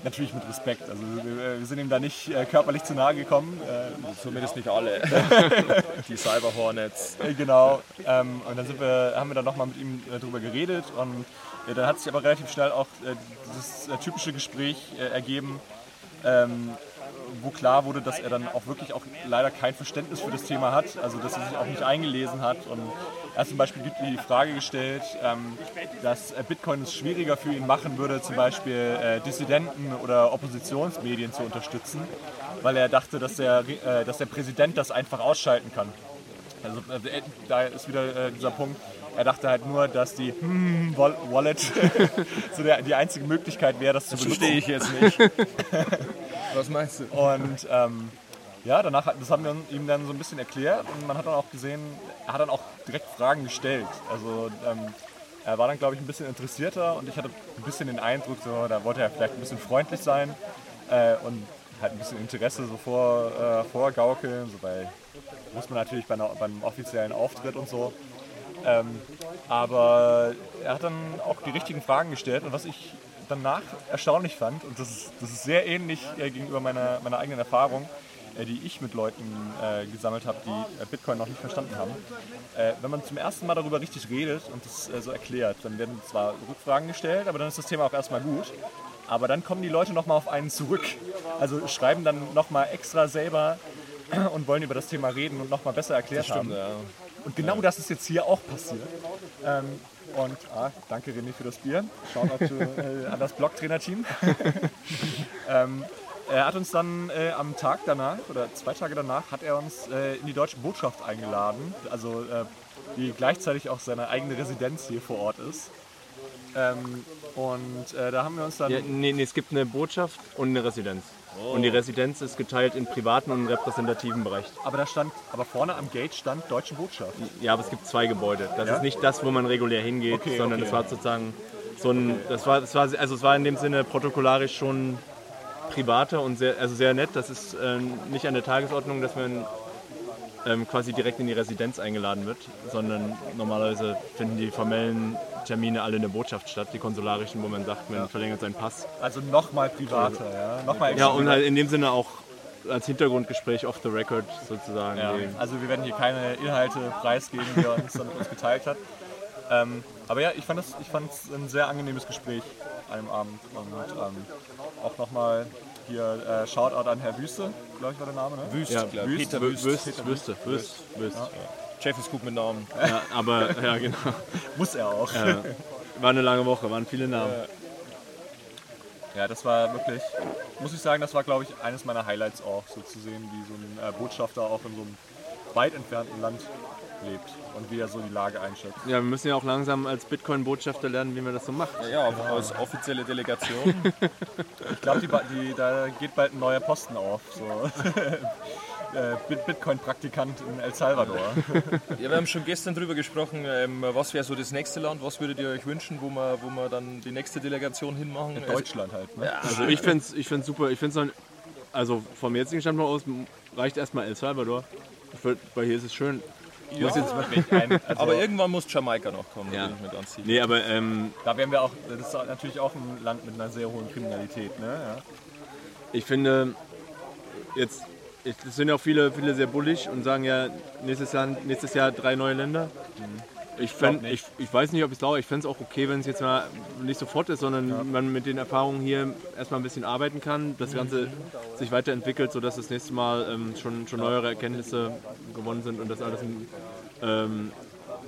Natürlich mit Respekt. Also wir, wir sind ihm da nicht äh, körperlich zu nahe gekommen. Äh, Zumindest nicht alle. Die Cyber Hornets. äh, genau. Ähm, und dann sind wir, haben wir dann nochmal mit ihm äh, drüber geredet. Und äh, dann hat sich aber relativ schnell auch äh, dieses äh, typische Gespräch äh, ergeben, ähm, wo klar wurde, dass er dann auch wirklich auch leider kein Verständnis für das Thema hat, also dass er sich auch nicht eingelesen hat und er hat zum Beispiel die Frage gestellt, ähm, dass äh, Bitcoin es schwieriger für ihn machen würde, zum Beispiel äh, Dissidenten oder Oppositionsmedien zu unterstützen, weil er dachte, dass der, äh, dass der Präsident das einfach ausschalten kann. Also äh, da ist wieder äh, dieser Punkt. Er dachte halt nur, dass die hm, Wall- Wallet so der, die einzige Möglichkeit wäre, das zu benutzen. Verstehe ich jetzt nicht. Was meinst du? Und ähm, ja, danach, hat- das haben wir ihm dann so ein bisschen erklärt und man hat dann auch gesehen, er hat dann auch direkt Fragen gestellt. Also ähm, er war dann, glaube ich, ein bisschen interessierter und ich hatte ein bisschen den Eindruck, so, da wollte er vielleicht ein bisschen freundlich sein äh, und halt ein bisschen Interesse so vor, äh, vorgaukeln, so bei, muss man natürlich bei einer, beim offiziellen Auftritt und so. Ähm, aber er hat dann auch die richtigen Fragen gestellt und was ich danach erstaunlich fand, und das ist, das ist sehr ähnlich äh, gegenüber meiner, meiner eigenen Erfahrung, äh, die ich mit Leuten äh, gesammelt habe, die äh, Bitcoin noch nicht verstanden haben. Äh, wenn man zum ersten Mal darüber richtig redet und das äh, so erklärt, dann werden zwar Rückfragen gestellt, aber dann ist das Thema auch erstmal gut. Aber dann kommen die Leute nochmal auf einen zurück. Also schreiben dann nochmal extra selber und wollen über das Thema reden und nochmal besser erklärt haben. Ja. Und genau das ist jetzt hier auch passiert. Ähm, und ah, danke René für das Bier. Schauen äh, an das Blocktrainer-Team. ähm, er hat uns dann äh, am Tag danach oder zwei Tage danach hat er uns äh, in die deutsche Botschaft eingeladen, also äh, die gleichzeitig auch seine eigene Residenz hier vor Ort ist. Ähm, und äh, da haben wir uns dann Ja, nee, nee, es gibt eine Botschaft und eine Residenz. Und die Residenz ist geteilt in privaten und repräsentativen Bereich. aber da stand, aber vorne am Gate stand Deutsche Botschaft. Ja, aber es gibt zwei Gebäude. Das Ja? ist nicht das, wo man regulär hingeht, Okay, sondern okay. es war sozusagen so ein, das war, das war, also es war in dem Sinne protokollarisch schon privater und sehr, also sehr nett. Das ist ähm, nicht an der Tagesordnung, dass man ähm, quasi direkt in die Residenz eingeladen wird, sondern normalerweise finden die formellen Termine alle in der Botschaft statt, die konsularischen, wo man sagt, man verlängert seinen Pass. Also nochmal privater, ja. Nochmal Ja, und halt in dem Sinne auch als Hintergrundgespräch off the record sozusagen. Ja, also wir werden hier keine Inhalte preisgeben, die er uns dann mit uns geteilt hat. Ähm, aber ja, ich fand es ich fand's ein sehr angenehmes Gespräch an dem Abend. Und ähm, auch nochmal hier äh, Shoutout an Herr Wüste, glaube ich war der Name, ne? Wüst, Ja, Wüst, Peter Wü- Wüst. Wüst, Wüste, Wüst, Wüst. Chef ist gut mit Namen. Ja, aber ja, genau. Muss er auch. Ja. War eine lange Woche, waren viele Namen. Ja, das war wirklich, muss ich sagen, das war glaube ich eines meiner Highlights auch, so zu sehen, wie so ein äh, Botschafter auch in so einem weit entfernten Land lebt und wie er so die Lage einschätzt. Ja, wir müssen ja auch langsam als Bitcoin-Botschafter lernen, wie man das so macht. Ja, als offizielle Delegation. Ich glaube, da geht bald ein neuer Posten auf. So. Äh, Bit- Bitcoin-Praktikant in El Salvador. Ja, wir haben schon gestern drüber gesprochen, ähm, was wäre so das nächste Land, was würdet ihr euch wünschen, wo wir, wo wir dann die nächste Delegation hinmachen? Also, Deutschland halt. Ne? Also ich finde es ich find's super. Ich finde es also vom jetzigen Standpunkt aus reicht erstmal El Salvador. Ich würd, weil hier ist es schön. ja, Ein, also, aber irgendwann muss Jamaika noch kommen, Ja. bin ich mir ganz sicher. Nee, aber ähm, da wären wir auch, das ist natürlich auch ein Land mit einer sehr hohen Kriminalität. Ne? Ja. ich finde jetzt, es sind ja auch viele, viele sehr bullig und sagen ja, nächstes Jahr, nächstes Jahr drei neue Länder. Ich, fänd, ich, ich weiß nicht, ob ich es glaube, ich fände es auch okay, wenn es jetzt mal nicht sofort ist, sondern man mit den Erfahrungen hier erstmal ein bisschen arbeiten kann, das Ganze sich weiterentwickelt, sodass das nächste Mal ähm, schon, schon neuere Erkenntnisse gewonnen sind und das alles ähm,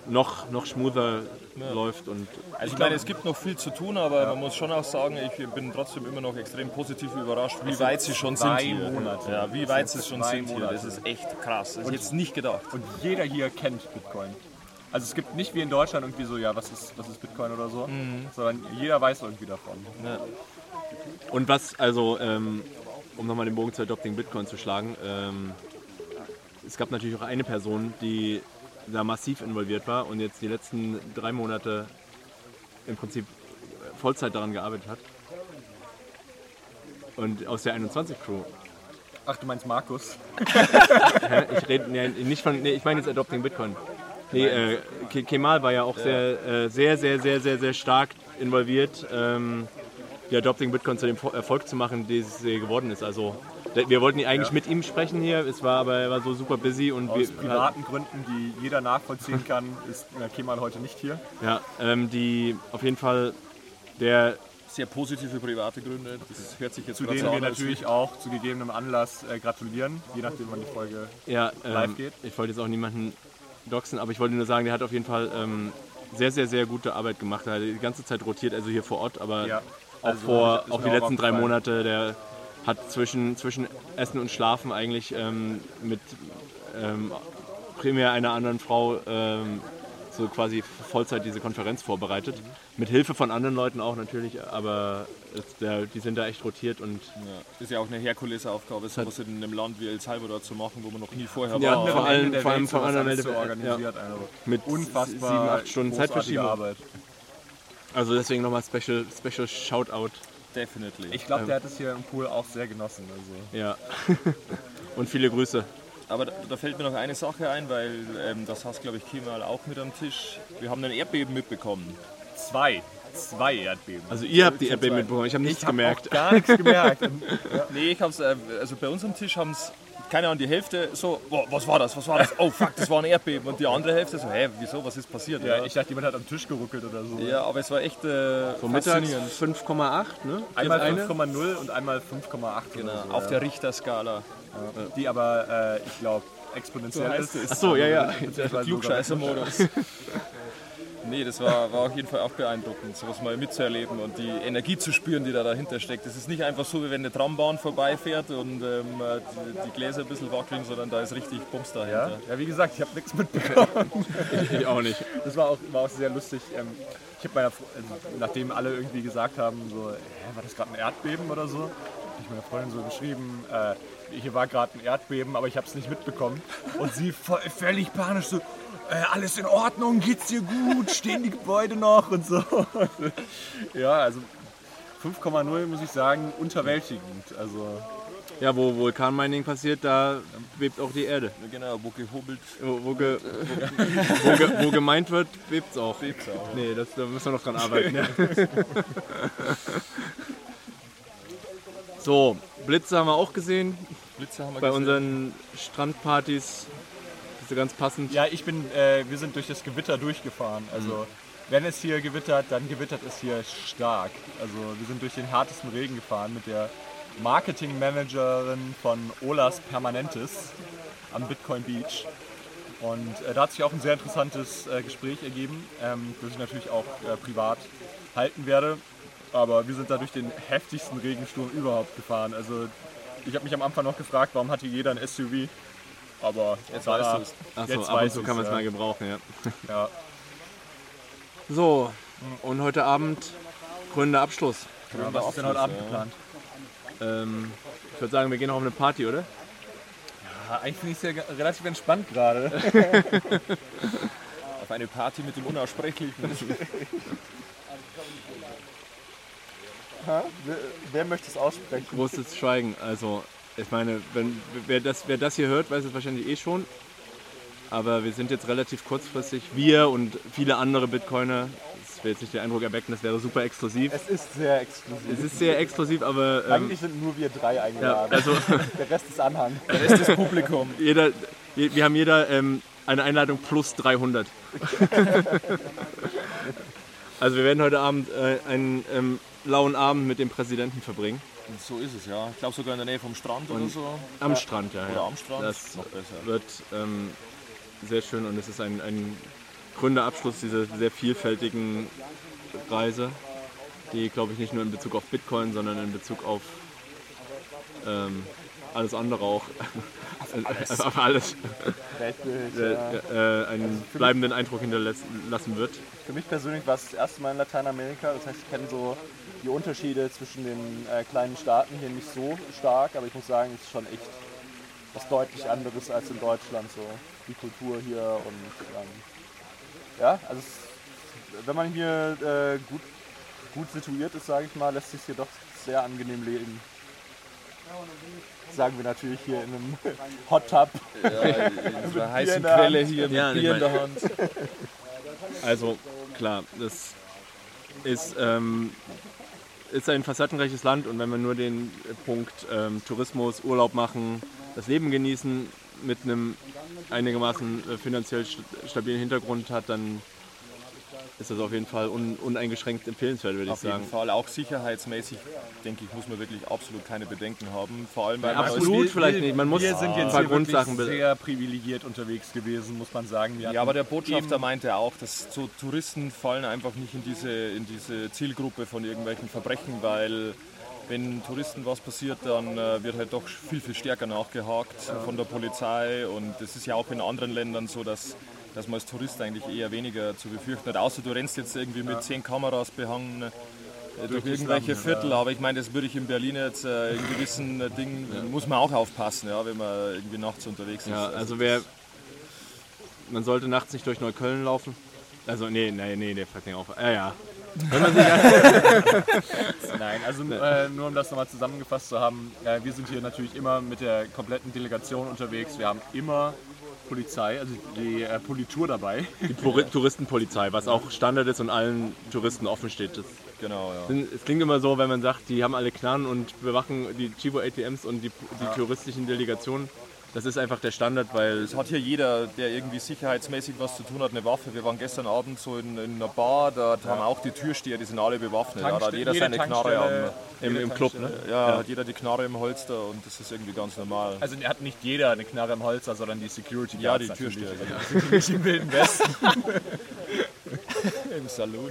noch, noch smoother läuft. Und Also ich meine, es gibt noch viel zu tun, aber man muss schon auch sagen, ich bin trotzdem immer noch extrem positiv überrascht, wie weit sie schon sind hier. Monate. Ja, wie weit sind sie schon sind hier. Monate. Das ist echt krass. Das hätte ich jetzt nicht gedacht. Und jeder hier kennt Bitcoin. Also es gibt nicht wie in Deutschland irgendwie so, ja, was ist, was ist Bitcoin oder so, sondern jeder weiß irgendwie davon. Und was, also, ähm, um nochmal den Bogen zu Adopting Bitcoin zu schlagen, ähm, es gab natürlich auch eine Person, die da massiv involviert war und jetzt die letzten drei Monate im Prinzip Vollzeit daran gearbeitet hat. Und aus der 21-Crew. Ach, du meinst Markus? Ich rede nee, nicht von, nee, ich meine jetzt Adopting Bitcoin. Nee, äh, Ke- Kemal war ja auch Sehr, äh, sehr, sehr, sehr, sehr, sehr stark involviert, ähm, die Adopting Bitcoin zu dem Fo- Erfolg zu machen, die es äh, geworden ist. Also wir wollten eigentlich mit ihm sprechen hier, es war aber er war so super busy und Aus wir, privaten Gründen, die jeder nachvollziehen kann, ist Kemal heute nicht hier. ja, ähm, die auf jeden Fall der Sehr positive private Gründe. Das hört sich jetzt Zu denen wir natürlich auch zu gegebenem Anlass äh, gratulieren, je nachdem wann die Folge. ja, live ähm, geht. ich wollte jetzt auch niemanden doxen, aber ich wollte nur sagen, der hat auf jeden Fall ähm, sehr, sehr, sehr gute Arbeit gemacht. Er hat die ganze Zeit rotiert, also hier vor Ort, aber Ja, auch also vor, ist mir auch die auch letzten drei. Monate, der hat zwischen, zwischen Essen und Schlafen eigentlich ähm, mit ähm, primär einer anderen Frau ähm, so quasi Vollzeit diese Konferenz vorbereitet. Mit Hilfe von anderen Leuten auch natürlich, aber es, der, die sind da echt rotiert und Ja, das ist ja auch eine Herkulesaufgabe, sowas in einem Land wie El Salvador zu machen, wo man noch nie vorher Ja, war. vor allem- vor allem von anderen Ende- organisiert. Also mit unfassbar sieben, acht Stunden Zeitverschiebung. Arbeit. Also deswegen nochmal Special, Special Shoutout. Definitely. Ich glaube, der hat es hier im Pool auch sehr genossen. Also. Ja. und viele Grüße. Aber da, da fällt mir noch eine Sache ein, weil ähm, das hast, glaube ich, Kemal auch mit am Tisch. Wir haben ein Erdbeben mitbekommen. Zwei. Zwei Erdbeben. Also ihr habt die Erdbeben mitbekommen, ich habe nichts ich habe gemerkt. auch gar nichts gemerkt. Nee, ich hab's, äh, also bei uns am Tisch haben es, keine Ahnung, die Hälfte so, boah, was war das, was war das? Oh fuck, das war ein Erdbeben. Und die andere Hälfte so, hä, wieso, was ist passiert? ja, ich dachte, jemand hat am Tisch geruckelt oder so. ja aber es war echt äh, So mittags faszinierend. 5,8, ne? Einmal eine. 5,0 und einmal 5,8. Genau, oder so, auf ja. der Richterskala. Die aber, äh, ich glaube, exponentiell So ist. es. Ach so, ja, ja. Klugscheißer-Modus. Nee, das war, war auf jeden Fall auch beeindruckend, sowas mal mitzuerleben und die Energie zu spüren, die da dahinter steckt. Es ist nicht einfach so, wie wenn eine Trambahn vorbeifährt und ähm, die, die Gläser ein bisschen wackeln, sondern da ist richtig Bums Ja, dahinter. ja, wie gesagt, ich habe nichts mitbekommen. Ich auch nicht. Das war auch, war auch sehr lustig. Ähm, Ich habe meiner, also, nachdem alle irgendwie gesagt haben, so, hä, war das gerade ein Erdbeben oder so, habe ich meiner Freundin so geschrieben, äh, hier war gerade ein Erdbeben, aber ich habe es nicht mitbekommen. Und sie voll, völlig panisch so, äh, alles in Ordnung, geht's dir gut, stehen die Gebäude noch und so. ja, also 5,0 muss ich sagen, unterwältigend. Also Ja, wo Vulkanmining passiert, da bebt auch die Erde. Genau, wo gehobelt. Wo, wo, ge, wo, ge, wo gemeint wird, bebt es auch. Bebt's auch. Nee, das, da müssen wir noch dran arbeiten. Ja. so, Blitze haben wir auch gesehen Blitze haben wir bei gesehen. unseren Strandpartys. Ist ganz passend. Ja, ich bin, äh, wir sind durch das Gewitter durchgefahren. Also wenn es hier gewittert, dann gewittert es hier stark. Also wir sind durch den härtesten Regen gefahren mit der Marketingmanagerin von Olas Permanentes am Bitcoin Beach. Und äh, da hat sich auch ein sehr interessantes äh, Gespräch ergeben, ähm, das ich natürlich auch äh, privat halten werde. Aber wir sind da durch den heftigsten Regensturm überhaupt gefahren. Also ich habe mich am Anfang noch gefragt, warum hat hier jeder ein SUV? Aber jetzt weißt war- du's. Achso, ab und zu kann man es ja. mal gebrauchen, ja. Ja, So, und heute Abend krönender Abschluss. Ja, was ist denn heute Abend geplant? Ähm, ich würde sagen, wir gehen noch auf eine Party, oder? Ja, eigentlich finde ich es ja relativ entspannt gerade. Auf eine Party mit dem Unaussprechlichen. Wer, wer möchte es aussprechen? Großes Schweigen. Also, ich meine, wenn, wer, das, wer das hier hört, weiß es wahrscheinlich eh schon. Aber wir sind jetzt relativ kurzfristig. Wir und viele andere Bitcoiner. Das will jetzt nicht den Eindruck erwecken, das wäre super exklusiv. Es ist sehr exklusiv. Es ist sehr exklusiv, aber ähm, Eigentlich sind nur wir drei ja, eingeladen. also Der Rest ist Anhang. Der Rest ist Publikum. jeder, wir wir haben jeder ähm, eine Einladung plus 300. also wir werden heute Abend äh, einen ähm, lauen Abend mit dem Präsidenten verbringen. So ist es, ja. Ich glaube sogar in der Nähe vom Strand oder so. Am Strand, ja. Oder ja. am Strand. Das Noch besser. wird ähm, sehr schön und es ist ein, ein gründer Abschluss dieser sehr vielfältigen Reise, die, glaube ich, nicht nur in Bezug auf Bitcoin, sondern in Bezug auf ähm, alles andere auch, alles, auf alles Weltbild. äh, Ja. äh, einen bleibenden Eindruck hinterlassen wird. Für mich persönlich war es das erste Mal in Lateinamerika. Das heißt, ich kenne so die Unterschiede zwischen den äh, kleinen Staaten hier nicht so stark, aber ich muss sagen, es ist schon echt was deutlich anderes als in Deutschland. So die Kultur hier und ähm, ja, also es, wenn man hier äh, gut, gut situiert ist, sage ich mal, lässt sich hier doch sehr angenehm leben. Sagen wir natürlich hier in einem Hot Tub. Ja, in unserer heißen in Quelle hier mit Ja, Bier in mein- der Hand. Also klar, das ist, ähm, ist ein facettenreiches Land und wenn man nur den Punkt ähm, Tourismus, Urlaub machen, das Leben genießen mit einem einigermaßen äh, finanziell st stabilen Hintergrund hat, dann ist das auf jeden Fall un uneingeschränkt empfehlenswert, würde ich Auf jeden sagen. Fall. Auch sicherheitsmäßig, denke ich, muss man wirklich absolut keine Bedenken haben. Vor allem, weil man Absolut vielleicht nicht, man muss wir sind jetzt hier Grundsachen sehr privilegiert unterwegs gewesen, muss man sagen. Wir Ja, aber der Botschafter meinte auch, dass so Touristen fallen einfach nicht in diese, in diese Zielgruppe von irgendwelchen Verbrechen, weil wenn Touristen was passiert, dann äh, wird halt doch viel, viel stärker nachgehakt von der Polizei und das ist ja auch in anderen Ländern so, dass, dass man als Tourist eigentlich eher weniger zu befürchten hat, außer du rennst jetzt irgendwie mit zehn Kameras behangen äh, durch irgendwelche Viertel, aber ich meine, das würde ich in Berlin jetzt äh, in gewissen äh, Dingen, muss man auch aufpassen, ja, wenn man irgendwie nachts unterwegs ist. Ja, also wer. Man sollte nachts nicht durch Neukölln laufen. Also, nee, nee, nee, der fällt nicht auf. Ja, ja. Nein, also äh, nur um das nochmal zusammengefasst zu haben, äh, wir sind hier natürlich immer mit der kompletten Delegation unterwegs. Wir haben immer Polizei, also die äh, Politur dabei. Die Touri- Touristenpolizei, was auch Standard ist und allen Touristen offen steht. Das, Genau, ja. sind- es klingt immer so, wenn man sagt, die haben alle Knarren und bewachen die Chivo ATMs und die, die touristischen Delegationen. Das ist einfach der Standard, weil Es hat hier jeder, der irgendwie sicherheitsmäßig was zu tun hat, eine Waffe. Wir waren gestern Abend so in, in einer Bar, da haben auch die Türsteher, die sind alle bewaffnet. Ja, da hat jeder jede seine Knarre am. im, im Club, ne? Tankstelle- Ja, hat jeder die Knarre im Holster und das ist irgendwie ganz normal. Also hat nicht jeder eine Knarre im Holster, sondern die Security Ja, Guards die natürlich. Türsteher. Also, die sind nicht im Wilden Westen. Im Saloon.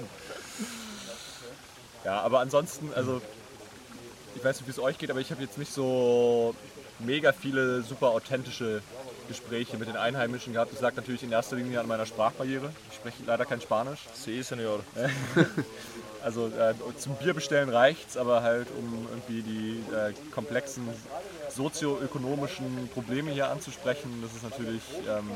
Ja, aber ansonsten, also ich weiß nicht, wie es euch geht, aber ich habe jetzt nicht so mega viele super authentische Gespräche mit den Einheimischen gehabt. Das lag natürlich in erster Linie an meiner Sprachbarriere. Ich spreche leider kein Spanisch. Sí, Senor. Also äh, zum Bier bestellen reicht's, aber halt um irgendwie die äh, komplexen sozioökonomischen Probleme hier anzusprechen, das ist natürlich ähm,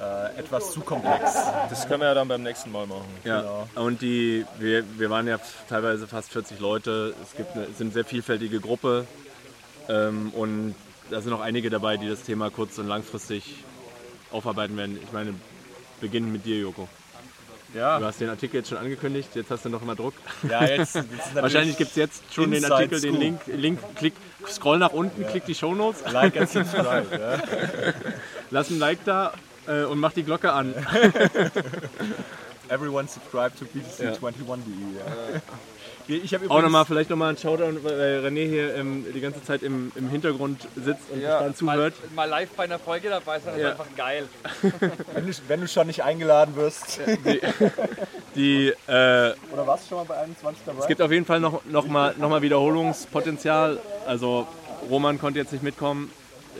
äh, etwas zu komplex. Das können wir ja dann beim nächsten Mal machen. Ja, und die, wir, wir waren ja teilweise fast 40 Leute. Es gibt eine, es sind eine sehr vielfältige Gruppe. Ähm, und da sind noch einige dabei, die das Thema kurz- und langfristig aufarbeiten werden. Ich meine, beginnen mit dir, Joko. Du Ja, hast den Artikel jetzt schon angekündigt, jetzt hast du noch mal Druck. ja jetzt, jetzt Wahrscheinlich gibt es jetzt schon den Inside Artikel, den Scoop. Link, Link, klick, scroll nach unten, klick die Shownotes, Like and subscribe. ja. lass ein Like da äh, und mach die Glocke an. Everyone subscribe to Ja. btc21.de. Ja. Ich habe Auch nochmal, vielleicht nochmal ein Shoutout, weil René hier ähm, die ganze Zeit im, im Hintergrund sitzt und Ja, gespannt zuhört. Mal, mal live bei einer Folge dabei sein, ist Ja. einfach geil. wenn du, wenn du schon nicht eingeladen wirst. Die, äh, Oder warst du schon mal bei 21 dabei? es gibt auf jeden Fall noch, noch, mal, noch mal Wiederholungspotenzial. Also Roman konnte jetzt nicht mitkommen,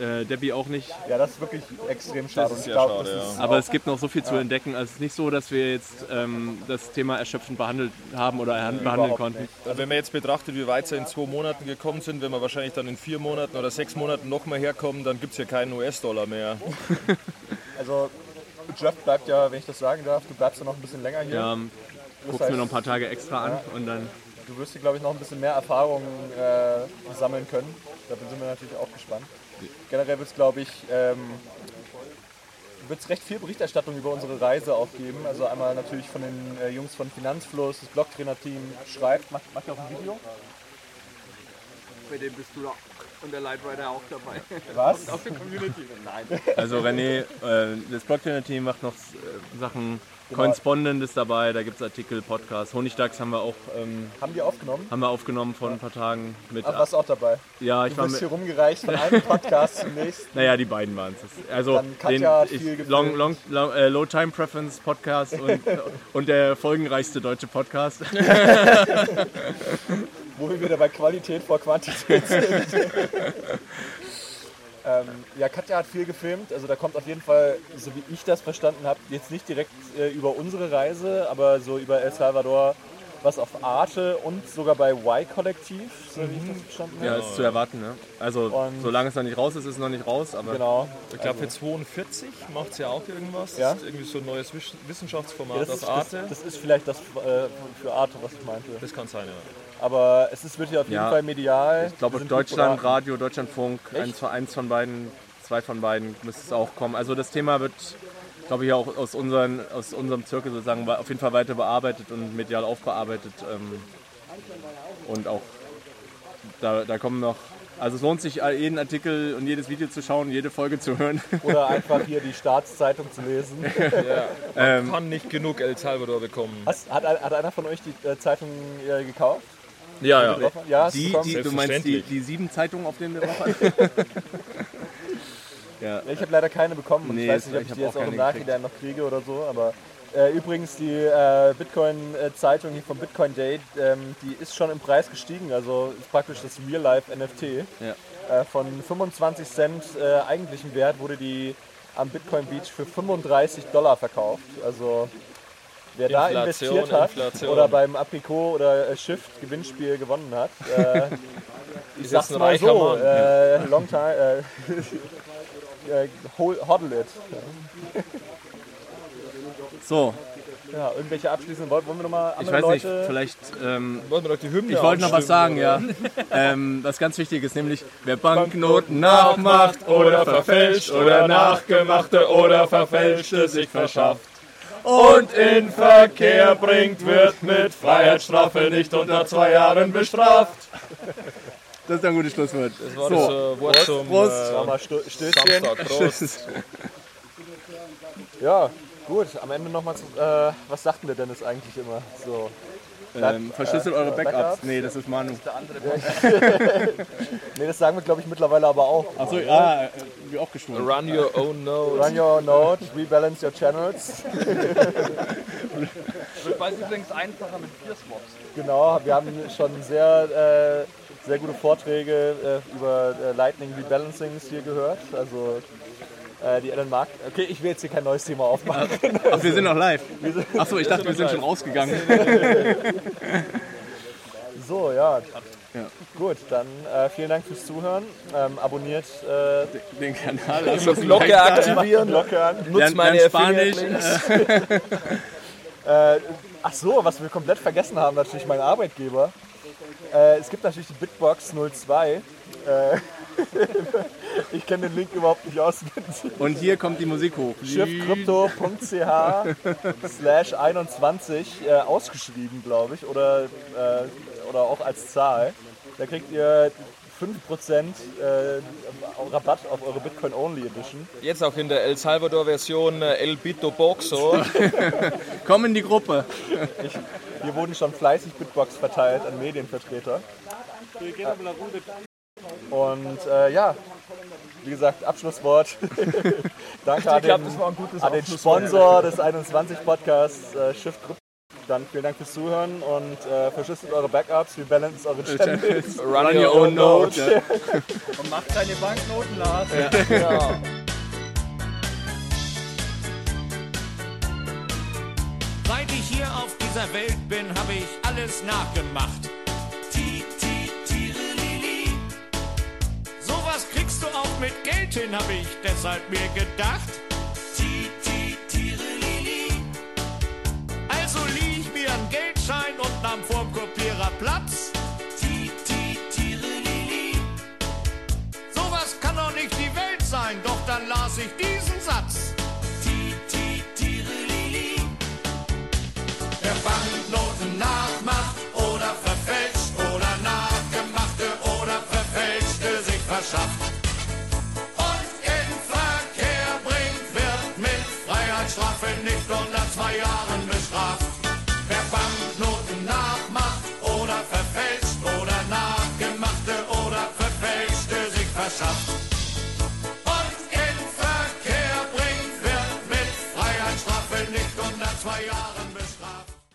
äh, Debbie auch nicht. ja, das ist wirklich extrem schade. Das ist Und ich sehr glaub, schade, das ist Aber es gibt noch so viel zu entdecken. Also es ist nicht so, dass wir jetzt ähm, das Thema erschöpfend behandelt haben oder behandeln konnten. nicht. Also wenn man jetzt betrachtet, wie weit sie in zwei Monaten gekommen sind, wenn wir wahrscheinlich dann in vier Monaten oder sechs Monaten nochmal herkommen, dann gibt es ja keinen US-Dollar mehr. Also, Jeff bleibt ja, wenn ich das sagen darf, du bleibst ja noch ein bisschen länger hier. Ja, Das guckst heißt, mir noch ein paar Tage extra an und dann. Du wirst hier, glaube ich, noch ein bisschen mehr Erfahrung äh, sammeln können. Da sind wir natürlich auch gespannt. Generell wird es, glaube ich, ähm, wird's recht viel Berichterstattung über unsere Reise auch geben. Also einmal natürlich von den äh, Jungs von Finanzfluss, das Blogtrainer-Team schreibt, macht, macht ja auch ein Video. Bei dem bist du da und der Lightwriter auch dabei. Was? Aus der Community. Nein. Also René, äh, das Blocktrainer-Team macht noch äh, Sachen. Correspondent ist dabei, da gibt es Artikel, Podcasts. Honigdachs haben wir auch ähm, Haben die aufgenommen? haben wir aufgenommen vor ein paar Tagen mit. Ach, warst du auch dabei? ja, ich Du war wirst mit, hier rumgereicht von einem Podcast zum nächsten. Naja, die beiden waren es. Also den ich, long, long, long, äh, Low Time Preference Podcast und, und der folgenreichste deutsche Podcast. wo wir wieder bei Qualität vor Quantität sind. Ähm, ja, Katja hat viel gefilmt, also da kommt auf jeden Fall, so wie ich das verstanden habe, jetzt nicht direkt äh, über unsere Reise, aber so über El Salvador, was auf Arte und sogar bei Y-Kollektiv, so wie ich das verstanden habe. Ja, ist zu erwarten. Ne? Also Und- solange es noch nicht raus ist, ist es noch nicht raus. Aber Genau. Ich glaube, für 42 macht sie ja auch irgendwas. Ja? Das ist irgendwie so ein neues Wissenschaftsformat Ja, das, auf ist, das, Arte. das ist vielleicht das äh, für Arte, was ich meinte. Das kann sein, ja. Aber es ist, wird hier auf jeden Ja. Fall medial. ich glaube, Deutschland. Radio, Deutschlandfunk, eins, von- eins von beiden, zwei von beiden müsste es auch kommen. Also das Thema wird, glaube ich, auch aus, unseren, aus unserem Zirkel sozusagen auf jeden Fall weiter bearbeitet und medial aufbearbeitet. Ähm, und auch da, da kommen noch. Also es lohnt sich, jeden Artikel und jedes Video zu schauen, jede Folge zu hören. Oder einfach hier die Staatszeitung zu lesen. Ähm, Kann nicht genug El Salvador bekommen. Hast, hat, hat einer von euch die äh, Zeitung äh, gekauft? Ja, ja. Ja, Die, die, du meinst die, die sieben Zeitungen, auf denen wir drauf haben? ja. Ich habe leider keine bekommen und Nee, ich weiß nicht, ob ich ich die jetzt auch auch im Nachhinein noch kriege oder so, aber äh, übrigens die äh, Bitcoin-Zeitung hier vom Bitcoin Date, ähm, die ist schon im Preis gestiegen, also ist praktisch das Real-Life-NFT. Ja. Äh, von 25 Cent äh, eigentlichen Wert wurde die am Bitcoin Beach für 35 Dollar verkauft. Also wer da Inflation, investiert hat Inflation. oder beim Apricot oder äh, Shift Gewinnspiel gewonnen hat, äh, ich sag's mal so, Mann. äh, long time, äh, äh, hodl it. So, Ja, irgendwelche abschließenden Worte, wollen wir nochmal ich weiß nicht, Leute... vielleicht. Ähm, Wollen wir doch die Hymne ich wollte noch was sagen, anstimmen, ja. ähm, was ganz wichtig ist, nämlich wer Banknoten nachmacht oder verfälscht oder nachgemachte oder verfälschte sich verschafft und in Verkehr bringt, wird mit Freiheitsstrafe nicht unter zwei Jahren bestraft. Das ist ein gutes Schlusswort. Das war So. das äh, Wort zum Prost. äh, wir Stößchen. Samstag. Prost. Ja, gut, am Ende nochmal zu... Äh, was sagt denn der Dennis eigentlich immer? So, Ähm, verschlüsselt eure Backups. Backups. Nee, das ist Manu. nee, das sagen wir glaube ich mittlerweile aber auch. Achso, ja, äh, wie auch geschwungen. Run your own node. Run your node, rebalance your channels. Wird bald übrigens einfacher mit Peer-Swaps. Genau, wir haben schon sehr, äh, sehr gute Vorträge äh, über äh, Lightning Rebalancings hier gehört. Also äh, die Elon Mark. Okay, ich will jetzt hier kein neues Thema aufmachen. Ach, wir sind noch live. Achso, ich dachte, wir sind schon rausgegangen. So, ja. Ja. Gut, dann äh, vielen Dank fürs Zuhören. Ähm, abonniert äh, Den Kanal. lasst uns ein Glocke aktivieren. Glocke an. Nutzt Lernt, meine Spanisch. Äh, ach so, was wir komplett vergessen haben, natürlich mein Arbeitgeber. Äh, es gibt natürlich die Bitbox 02. Ich kenne den Link überhaupt nicht auswendig. Und hier kommt die Musik hoch. Schiffcrypto.ch slash 21 äh, ausgeschrieben, glaube ich, oder, äh, oder auch als Zahl. Da kriegt ihr 5% äh, Rabatt auf eure Bitcoin-Only Edition. Jetzt auch in der El Salvador-Version äh, El Bito Boxo. Komm in die Gruppe. Hier wurden schon fleißig Bitbox verteilt an Medienvertreter. Und äh, ja, wie gesagt, Abschlusswort. Danke an den, an den. Sponsor des 21 Podcasts, äh, Shift Group. Dann vielen Dank fürs Zuhören und äh, verschlüsselt eure Backups, rebalance eure Channels. Run your own node. Ja. Und macht seine Banknoten, Lars. ja. Seit ich hier auf dieser Welt bin, habe ich alles nachgemacht. mit Geld hin, habe ich deshalb mir gedacht. Also lieh ich mir einen Geldschein und nahm vorm Kopierer Platz. So was kann doch nicht die Welt sein, doch dann las ich diesen Satz.